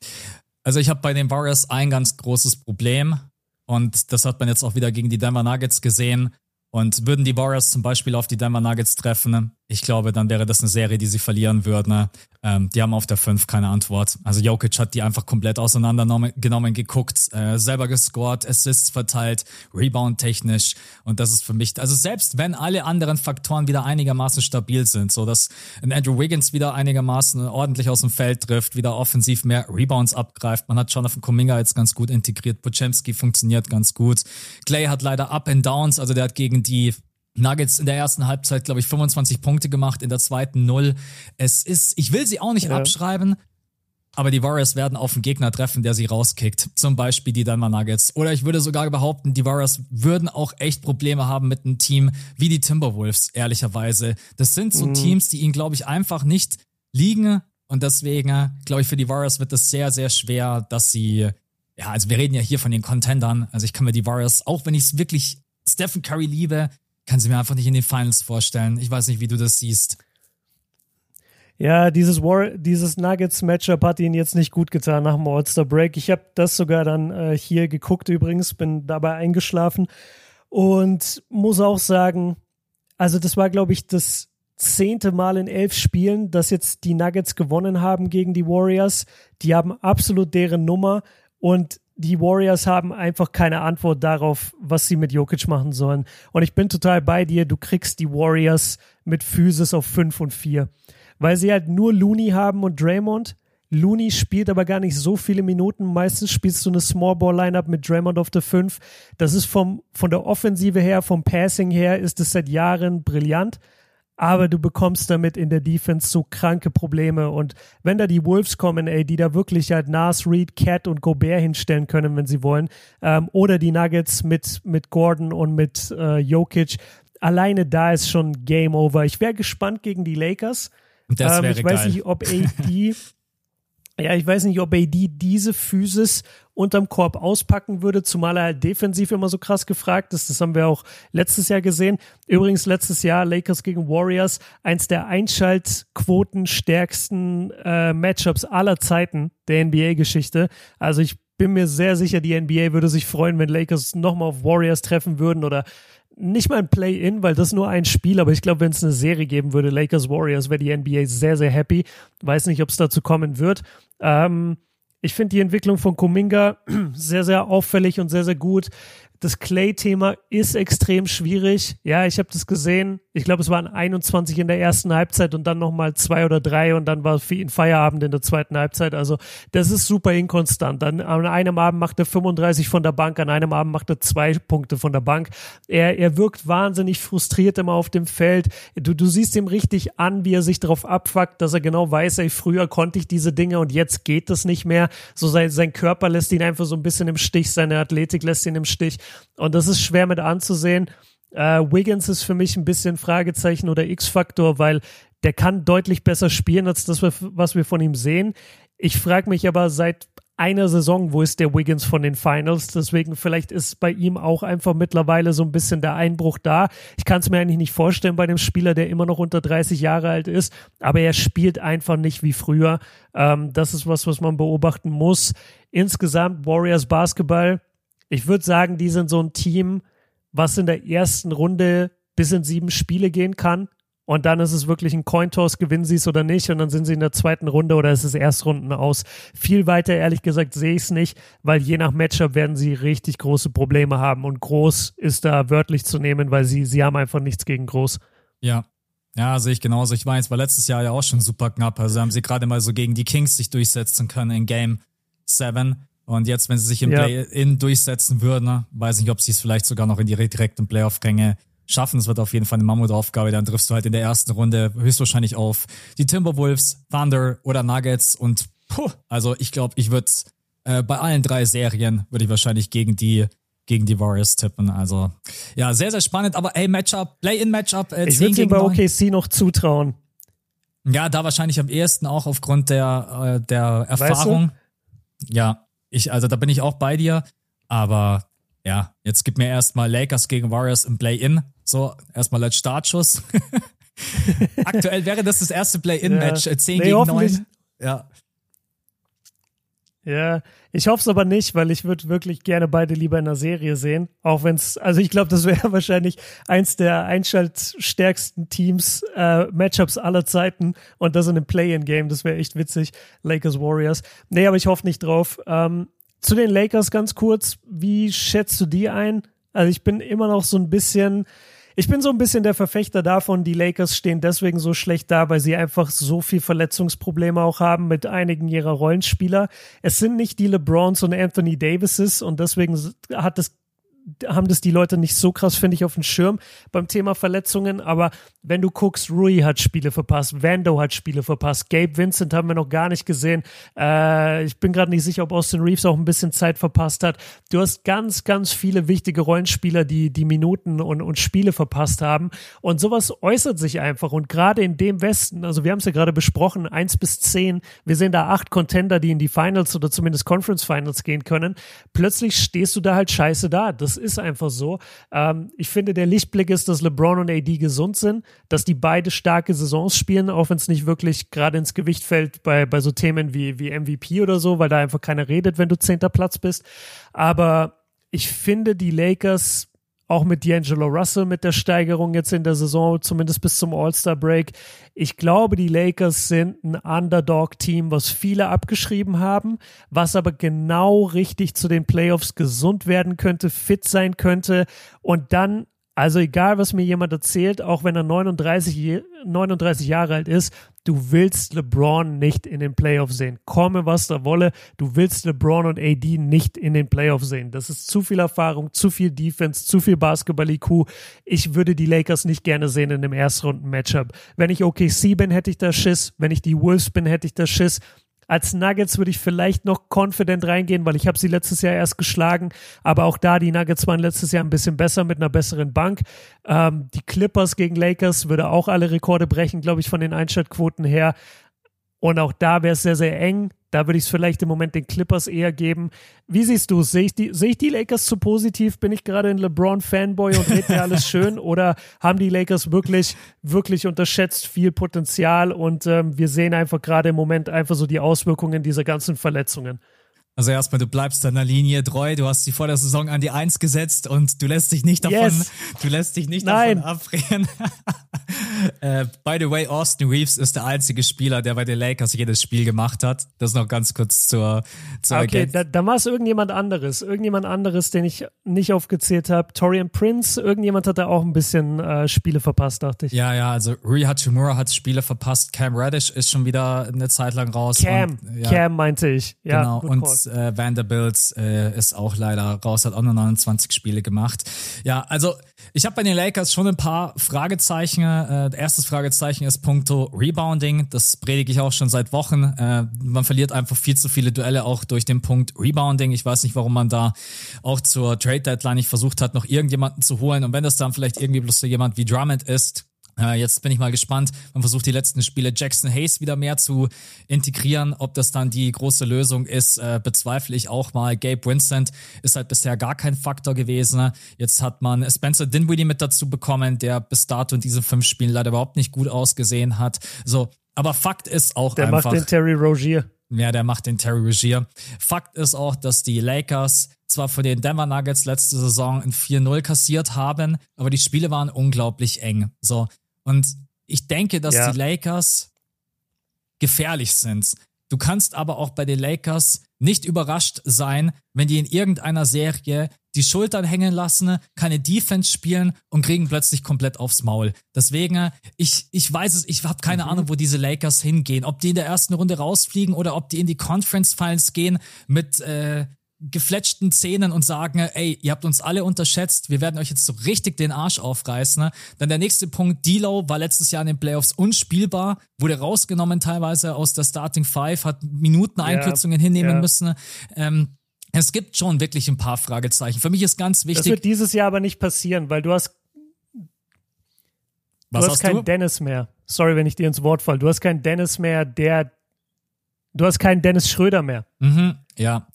Also ich habe bei den Warriors ein ganz großes Problem und das hat man jetzt auch wieder gegen die Denver Nuggets gesehen. Und würden die Warriors zum Beispiel auf die Denver Nuggets treffen, ich glaube, dann wäre das eine Serie, die sie verlieren würden. Ähm, die haben auf der 5 keine Antwort. Also Jokic hat die einfach komplett auseinandergenommen, geguckt, äh, selber gescored, Assists verteilt, Rebound technisch. Und das ist für mich, also selbst wenn alle anderen Faktoren wieder einigermaßen stabil sind, so dass ein Andrew Wiggins wieder einigermaßen ordentlich aus dem Feld trifft, wieder offensiv mehr Rebounds abgreift. Man hat Jonathan Kuminga jetzt ganz gut integriert. Pochemski funktioniert ganz gut. Clay hat leider Up and Downs, also der hat gegen die Nuggets in der ersten Halbzeit, glaube ich, 25 Punkte gemacht, in der zweiten null. Es ist, ich will sie auch nicht ja. abschreiben, aber die Warriors werden auf einen Gegner treffen, der sie rauskickt. Zum Beispiel die Denver Nuggets. Oder ich würde sogar behaupten, die Warriors würden auch echt Probleme haben mit einem Team wie die Timberwolves, ehrlicherweise. Das sind so mhm. Teams, die ihnen, glaube ich, einfach nicht liegen. Und deswegen, glaube ich, für die Warriors wird es sehr, sehr schwer, dass sie, ja, also wir reden ja hier von den Contendern. Also ich kann mir die Warriors, auch wenn ich es wirklich Stephen Curry liebe, kann sie mir einfach nicht in den Finals vorstellen. Ich weiß nicht, wie du das siehst. Ja, dieses War, dieses Nuggets-Matchup hat ihn jetzt nicht gut getan nach dem All-Star-Break. Ich habe das sogar dann äh, hier geguckt übrigens, bin dabei eingeschlafen und muss auch sagen, also das war, glaube ich, das zehnte Mal in elf Spielen, dass jetzt die Nuggets gewonnen haben gegen die Warriors. Die haben absolut deren Nummer und die Warriors haben einfach keine Antwort darauf, was sie mit Jokic machen sollen. Und ich bin total bei dir, du kriegst die Warriors mit Physis auf 5 und 4. Weil sie halt nur Looney haben und Draymond. Looney spielt aber gar nicht so viele Minuten. Meistens spielst du eine Small Ball Lineup mit Draymond auf der 5. Das ist vom, von der Offensive her, vom Passing her, ist es seit Jahren brillant aber du bekommst damit in der Defense so kranke Probleme. Und wenn da die Wolves kommen, ey, die da wirklich halt Nas, Reed, Cat und Gobert hinstellen können, wenn sie wollen, ähm, oder die Nuggets mit, mit Gordon und mit äh, Jokic, alleine da ist schon Game Over. Ich wäre gespannt gegen die Lakers. Das ähm, ich weiß geil. nicht, ob AD (laughs) (laughs) Ja, ich weiß nicht, ob AD diese Physis unterm Korb auspacken würde, zumal er halt defensiv immer so krass gefragt ist. Das haben wir auch letztes Jahr gesehen. Übrigens letztes Jahr Lakers gegen Warriors, eins der Einschaltquotenstärksten äh, Matchups aller Zeiten der NBA-Geschichte. Also ich bin mir sehr sicher, die NBA würde sich freuen, wenn Lakers nochmal auf Warriors treffen würden oder nicht mal ein Play-In, weil das nur ein Spiel, aber ich glaube, wenn es eine Serie geben würde, Lakers Warriors, wäre die NBA sehr, sehr happy. Weiß nicht, ob es dazu kommen wird. Ähm, ich finde die Entwicklung von Kuminga (clears throat) sehr, sehr auffällig und sehr, sehr gut. Das Clay-Thema ist extrem schwierig. Ja, ich habe das gesehen. Ich glaube, es waren 21 in der ersten Halbzeit und dann nochmal zwei oder drei und dann war für ihn Feierabend in der zweiten Halbzeit. Also das ist super inkonstant. Dann an einem Abend macht er 35 von der Bank, an einem Abend macht er zwei Punkte von der Bank. Er, er wirkt wahnsinnig frustriert immer auf dem Feld. Du, du siehst ihm richtig an, wie er sich darauf abfuckt, dass er genau weiß, ey, früher konnte ich diese Dinge und jetzt geht das nicht mehr. So sein, sein Körper lässt ihn einfach so ein bisschen im Stich, seine Athletik lässt ihn im Stich. Und das ist schwer mit anzusehen. Äh, Wiggins ist für mich ein bisschen Fragezeichen oder X-Faktor, weil der kann deutlich besser spielen als das, was wir von ihm sehen. Ich frage mich aber seit einer Saison, wo ist der Wiggins von den Finals? Deswegen vielleicht ist bei ihm auch einfach mittlerweile so ein bisschen der Einbruch da. Ich kann es mir eigentlich nicht vorstellen bei dem Spieler, der immer noch unter 30 Jahre alt ist, aber er spielt einfach nicht wie früher. Ähm, das ist was, was man beobachten muss. Insgesamt Warriors Basketball ich würde sagen, die sind so ein Team, was in der ersten Runde bis in sieben Spiele gehen kann. Und dann ist es wirklich ein Cointoss, gewinnen sie es oder nicht. Und dann sind sie in der zweiten Runde oder ist es Erstrunden aus. Viel weiter, ehrlich gesagt, sehe ich es nicht, weil je nach Matchup werden sie richtig große Probleme haben. Und groß ist da wörtlich zu nehmen, weil sie, sie haben einfach nichts gegen groß. Ja, ja, sehe ich genauso. Ich weiß, war letztes Jahr ja auch schon super knapp. Also haben sie gerade mal so gegen die Kings sich durchsetzen können in Game 7. Und jetzt, wenn sie sich im ja. Play-In durchsetzen würden, ne, weiß nicht, ob sie es vielleicht sogar noch in die direkten Playoff-Ränge schaffen. Es wird auf jeden Fall eine Mammutaufgabe. Dann triffst du halt in der ersten Runde höchstwahrscheinlich auf die Timberwolves, Thunder oder Nuggets und puh, also ich glaube, ich würde äh, bei allen drei Serien würde ich wahrscheinlich gegen die gegen die Warriors tippen. Also ja, sehr, sehr spannend. Aber ey, Matchup, Play-in-Matchup. Äh, ich würde ihm bei OKC noch zutrauen. Ja, da wahrscheinlich am ehesten auch aufgrund der, äh, der Erfahrung. Weißt du? Ja, ich, also da bin ich auch bei dir. Aber ja, jetzt gib mir erstmal Lakers gegen Warriors im Play-In. So, erstmal als Startschuss. (laughs) Aktuell wäre das das erste Play-In-Match. Ja. 10 nee, gegen 9. Ja. Ja, ich hoffe es aber nicht, weil ich würde wirklich gerne beide lieber in einer Serie sehen. Auch wenn es, also ich glaube, das wäre (laughs) wahrscheinlich eins der einschaltstärksten Teams, äh, Matchups aller Zeiten und das in einem Play-in-Game. Das wäre echt witzig. Lakers Warriors. Nee, aber ich hoffe nicht drauf. Ähm, zu den Lakers ganz kurz. Wie schätzt du die ein? Also ich bin immer noch so ein bisschen, ich bin so ein bisschen der Verfechter davon, die Lakers stehen deswegen so schlecht da, weil sie einfach so viel Verletzungsprobleme auch haben mit einigen ihrer Rollenspieler. Es sind nicht die LeBrons und Anthony Davises und deswegen hat es haben das die Leute nicht so krass, finde ich, auf dem Schirm beim Thema Verletzungen. Aber wenn du guckst, Rui hat Spiele verpasst, Vando hat Spiele verpasst, Gabe Vincent haben wir noch gar nicht gesehen. Äh, ich bin gerade nicht sicher, ob Austin Reeves auch ein bisschen Zeit verpasst hat. Du hast ganz, ganz viele wichtige Rollenspieler, die die Minuten und, und Spiele verpasst haben. Und sowas äußert sich einfach. Und gerade in dem Westen, also wir haben es ja gerade besprochen, eins bis zehn, wir sehen da acht Contender, die in die Finals oder zumindest Conference Finals gehen können. Plötzlich stehst du da halt scheiße da. Das ist einfach so. Ähm, ich finde, der Lichtblick ist, dass LeBron und AD gesund sind, dass die beide starke Saisons spielen, auch wenn es nicht wirklich gerade ins Gewicht fällt bei, bei so Themen wie, wie MVP oder so, weil da einfach keiner redet, wenn du zehnter Platz bist. Aber ich finde, die Lakers auch mit D'Angelo Russell mit der Steigerung jetzt in der Saison, zumindest bis zum All-Star-Break. Ich glaube, die Lakers sind ein Underdog-Team, was viele abgeschrieben haben, was aber genau richtig zu den Playoffs gesund werden könnte, fit sein könnte und dann also egal, was mir jemand erzählt, auch wenn er 39, 39 Jahre alt ist, du willst LeBron nicht in den Playoffs sehen. Komme, was da wolle, du willst LeBron und AD nicht in den Playoffs sehen. Das ist zu viel Erfahrung, zu viel Defense, zu viel Basketball-IQ. Ich würde die Lakers nicht gerne sehen in dem Erstrunden-Matchup. Wenn ich OKC bin, hätte ich da Schiss. Wenn ich die Wolves bin, hätte ich da Schiss. Als Nuggets würde ich vielleicht noch confident reingehen, weil ich habe sie letztes Jahr erst geschlagen. Aber auch da, die Nuggets waren letztes Jahr ein bisschen besser mit einer besseren Bank. Ähm, die Clippers gegen Lakers würde auch alle Rekorde brechen, glaube ich, von den Einschaltquoten her. Und auch da wäre es sehr, sehr eng. Da würde ich es vielleicht im Moment den Clippers eher geben. Wie siehst du es? Sehe ich, die, ich die Lakers zu positiv? Bin ich gerade ein LeBron-Fanboy und rede mir alles schön? (laughs) Oder haben die Lakers wirklich, wirklich unterschätzt viel Potenzial und ähm, wir sehen einfach gerade im Moment einfach so die Auswirkungen dieser ganzen Verletzungen? Also erstmal, du bleibst deiner Linie treu, du hast sie vor der Saison an die Eins gesetzt und du lässt dich nicht davon, yes. du lässt dich nicht Nein. davon abbrechen. (laughs) äh, by the way, Austin Reeves ist der einzige Spieler, der bei den Lakers jedes Spiel gemacht hat. Das noch ganz kurz zur, zur Okay, da, da war es irgendjemand anderes. Irgendjemand anderes, den ich nicht aufgezählt habe. Torian Prince, irgendjemand hat da auch ein bisschen äh, Spiele verpasst, dachte ich. Ja, ja, also Rui Hachimura hat Spiele verpasst. Cam Reddish ist schon wieder eine Zeit lang raus. Cam, und, ja, Cam meinte ich. Ja, genau. Und äh, Vanderbilt äh, ist auch leider raus, hat auch nur 29 Spiele gemacht. Ja, also ich habe bei den Lakers schon ein paar Fragezeichen. Äh, erstes Fragezeichen ist puncto Rebounding. Das predige ich auch schon seit Wochen. Äh, man verliert einfach viel zu viele Duelle auch durch den Punkt Rebounding. Ich weiß nicht, warum man da auch zur Trade Deadline nicht versucht hat, noch irgendjemanden zu holen. Und wenn das dann vielleicht irgendwie bloß so jemand wie Drummond ist, jetzt bin ich mal gespannt. Man versucht die letzten Spiele Jackson Hayes wieder mehr zu integrieren. Ob das dann die große Lösung ist, äh, bezweifle ich auch mal. Gabe Vincent ist halt bisher gar kein Faktor gewesen. Jetzt hat man Spencer Dinwiddie mit dazu bekommen, der bis dato in diesen fünf Spielen leider überhaupt nicht gut ausgesehen hat. So, aber Fakt ist auch der einfach. Der macht den Terry Rogier. Ja, der macht den Terry Rogier. Fakt ist auch, dass die Lakers zwar für den Denver Nuggets letzte Saison ein 4-0 kassiert haben, aber die Spiele waren unglaublich eng. So, und ich denke, dass ja. die Lakers gefährlich sind. Du kannst aber auch bei den Lakers nicht überrascht sein, wenn die in irgendeiner Serie die Schultern hängen lassen, keine Defense spielen und kriegen plötzlich komplett aufs Maul. Deswegen, ich, ich weiß es, ich habe keine mhm. Ahnung, wo diese Lakers hingehen. Ob die in der ersten Runde rausfliegen oder ob die in die Conference Finals gehen mit, äh, gefletschten Zähnen und sagen, ey, ihr habt uns alle unterschätzt, wir werden euch jetzt so richtig den Arsch aufreißen. Dann der nächste Punkt, Dilo war letztes Jahr in den Playoffs unspielbar, wurde rausgenommen teilweise aus der Starting Five, hat Minuteneinkürzungen ja, hinnehmen ja. müssen. Ähm, es gibt schon wirklich ein paar Fragezeichen. Für mich ist ganz wichtig. Das wird dieses Jahr aber nicht passieren, weil du hast was du hast, hast keinen Dennis mehr. Sorry, wenn ich dir ins Wort falle. Du hast keinen Dennis mehr, der. Du hast keinen Dennis Schröder mehr. Mhm, ja.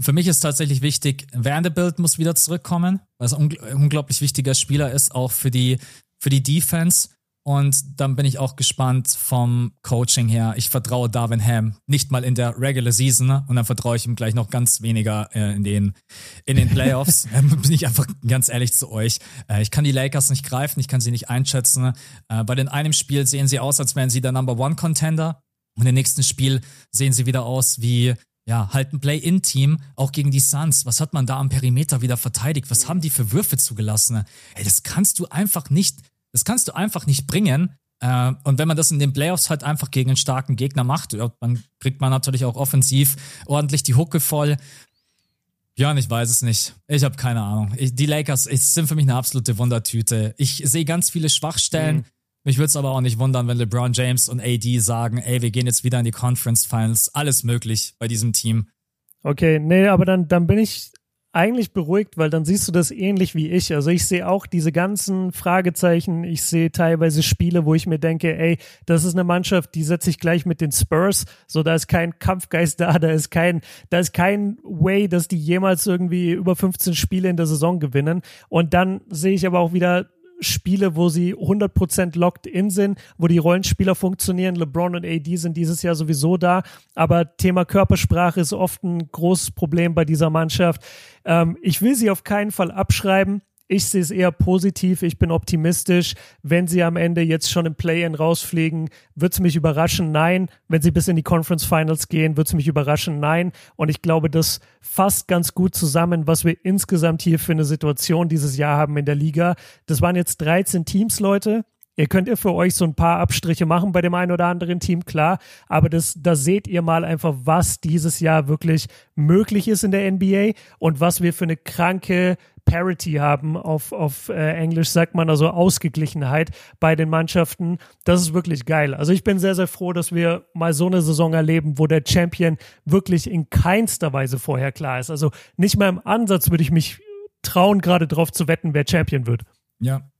Für mich ist tatsächlich wichtig, Vanderbilt muss wieder zurückkommen, weil es ein unglaublich wichtiger Spieler ist, auch für die, für die Defense. Und dann bin ich auch gespannt vom Coaching her. Ich vertraue Darwin Ham nicht mal in der Regular Season und dann vertraue ich ihm gleich noch ganz weniger äh, in den in den Playoffs. (laughs) ähm, bin ich einfach ganz ehrlich zu euch. Äh, ich kann die Lakers nicht greifen, ich kann sie nicht einschätzen. Äh, bei den einem Spiel sehen sie aus, als wären sie der Number One Contender und im nächsten Spiel sehen sie wieder aus wie ja, halt ein Play-In-Team, auch gegen die Suns. Was hat man da am Perimeter wieder verteidigt? Was haben die für Würfe zugelassen? Ey, das kannst du einfach nicht das kannst du einfach nicht bringen. Äh, und wenn man das in den Playoffs halt einfach gegen einen starken Gegner macht, dann kriegt man natürlich auch offensiv ordentlich die Hucke voll. Björn, ich weiß es nicht. Ich habe keine Ahnung. Die Lakers sind für mich eine absolute Wundertüte. Ich sehe ganz viele Schwachstellen. Mhm. Mich würde es aber auch nicht wundern, wenn LeBron James und AD sagen, ey, wir gehen jetzt wieder in die Conference Finals. Alles möglich bei diesem Team. Okay, nee, aber dann, dann bin ich eigentlich beruhigt, weil dann siehst du das ähnlich wie ich. Also ich sehe auch diese ganzen Fragezeichen. Ich sehe teilweise Spiele, wo ich mir denke, ey, das ist eine Mannschaft, die setze ich gleich mit den Spurs. So, da ist kein Kampfgeist da, da ist kein, da ist kein Way, dass die jemals irgendwie über 15 Spiele in der Saison gewinnen. Und dann sehe ich aber auch wieder Spiele, wo sie 100% locked in sind, wo die Rollenspieler funktionieren. LeBron und AD sind dieses Jahr sowieso da, aber Thema Körpersprache ist oft ein großes Problem bei dieser Mannschaft. Ähm, ich will sie auf keinen Fall abschreiben. Ich sehe es eher positiv, ich bin optimistisch. Wenn sie am Ende jetzt schon im Play-In rausfliegen, wird es mich überraschen? Nein. Wenn sie bis in die Conference Finals gehen, wird es mich überraschen? Nein. Und ich glaube, das fasst ganz gut zusammen, was wir insgesamt hier für eine Situation dieses Jahr haben in der Liga. Das waren jetzt 13 Teams, Leute. Ihr könnt ihr für euch so ein paar Abstriche machen bei dem einen oder anderen Team, klar. Aber das, da seht ihr mal einfach, was dieses Jahr wirklich möglich ist in der NBA und was wir für eine kranke Parity haben. Auf, auf äh, Englisch sagt man also Ausgeglichenheit bei den Mannschaften. Das ist wirklich geil. Also ich bin sehr, sehr froh, dass wir mal so eine Saison erleben, wo der Champion wirklich in keinster Weise vorher klar ist. Also nicht mal im Ansatz würde ich mich trauen, gerade drauf zu wetten, wer Champion wird. Ja,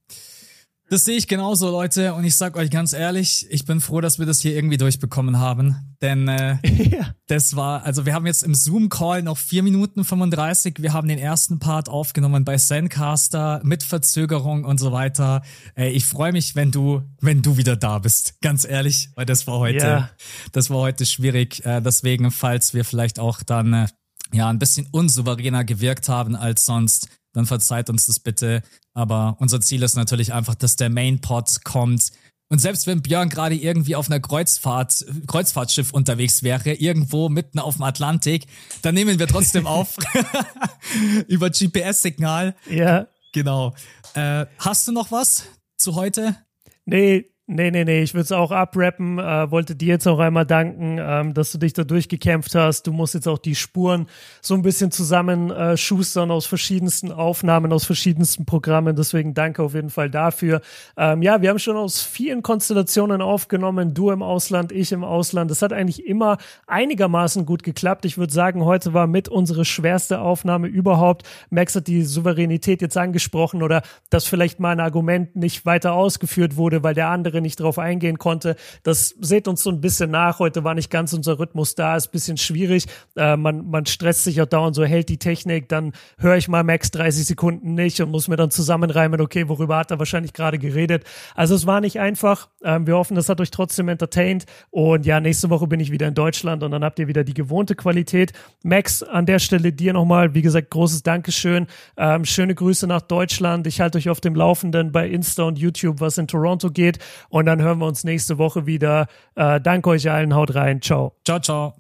das sehe ich genauso, Leute. Und ich sag euch ganz ehrlich, ich bin froh, dass wir das hier irgendwie durchbekommen haben. Denn äh, (laughs) ja. das war, also wir haben jetzt im Zoom-Call noch vier Minuten 35. Wir haben den ersten Part aufgenommen bei Zencaster mit Verzögerung und so weiter. Äh, ich freue mich, wenn du, wenn du wieder da bist. Ganz ehrlich, weil das war heute, ja. das war heute schwierig. Äh, deswegen, falls wir vielleicht auch dann äh, ja ein bisschen unsouveräner gewirkt haben als sonst dann verzeiht uns das bitte. Aber unser Ziel ist natürlich einfach, dass der Mainpod kommt. Und selbst wenn Björn gerade irgendwie auf einer Kreuzfahrt, Kreuzfahrtschiff unterwegs wäre, irgendwo mitten auf dem Atlantik, dann nehmen wir trotzdem auf (laughs) über GPS-Signal. Ja. Genau. Äh, hast du noch was zu heute? Nee, Nee, nee, nee, ich würde es auch abrappen. Äh, wollte dir jetzt auch einmal danken, ähm, dass du dich da durchgekämpft hast. Du musst jetzt auch die Spuren so ein bisschen zusammen äh, aus verschiedensten Aufnahmen, aus verschiedensten Programmen. Deswegen danke auf jeden Fall dafür. Ähm, ja, wir haben schon aus vielen Konstellationen aufgenommen. Du im Ausland, ich im Ausland. Das hat eigentlich immer einigermaßen gut geklappt. Ich würde sagen, heute war mit unsere schwerste Aufnahme überhaupt. Max hat die Souveränität jetzt angesprochen oder dass vielleicht mal ein Argument nicht weiter ausgeführt wurde, weil der andere nicht drauf eingehen konnte. Das seht uns so ein bisschen nach. Heute war nicht ganz unser Rhythmus da, ist bisschen schwierig. Äh, man, man stresst sich auch dauernd so, hält die Technik, dann höre ich mal Max 30 Sekunden nicht und muss mir dann zusammenreimen, okay, worüber hat er wahrscheinlich gerade geredet. Also es war nicht einfach. Ähm, wir hoffen, das hat euch trotzdem entertained. Und ja, nächste Woche bin ich wieder in Deutschland und dann habt ihr wieder die gewohnte Qualität. Max, an der Stelle dir nochmal, wie gesagt, großes Dankeschön. Ähm, schöne Grüße nach Deutschland. Ich halte euch auf dem Laufenden bei Insta und YouTube, was in Toronto geht. Und dann hören wir uns nächste Woche wieder. Äh, danke euch allen. Haut rein. Ciao. Ciao, ciao.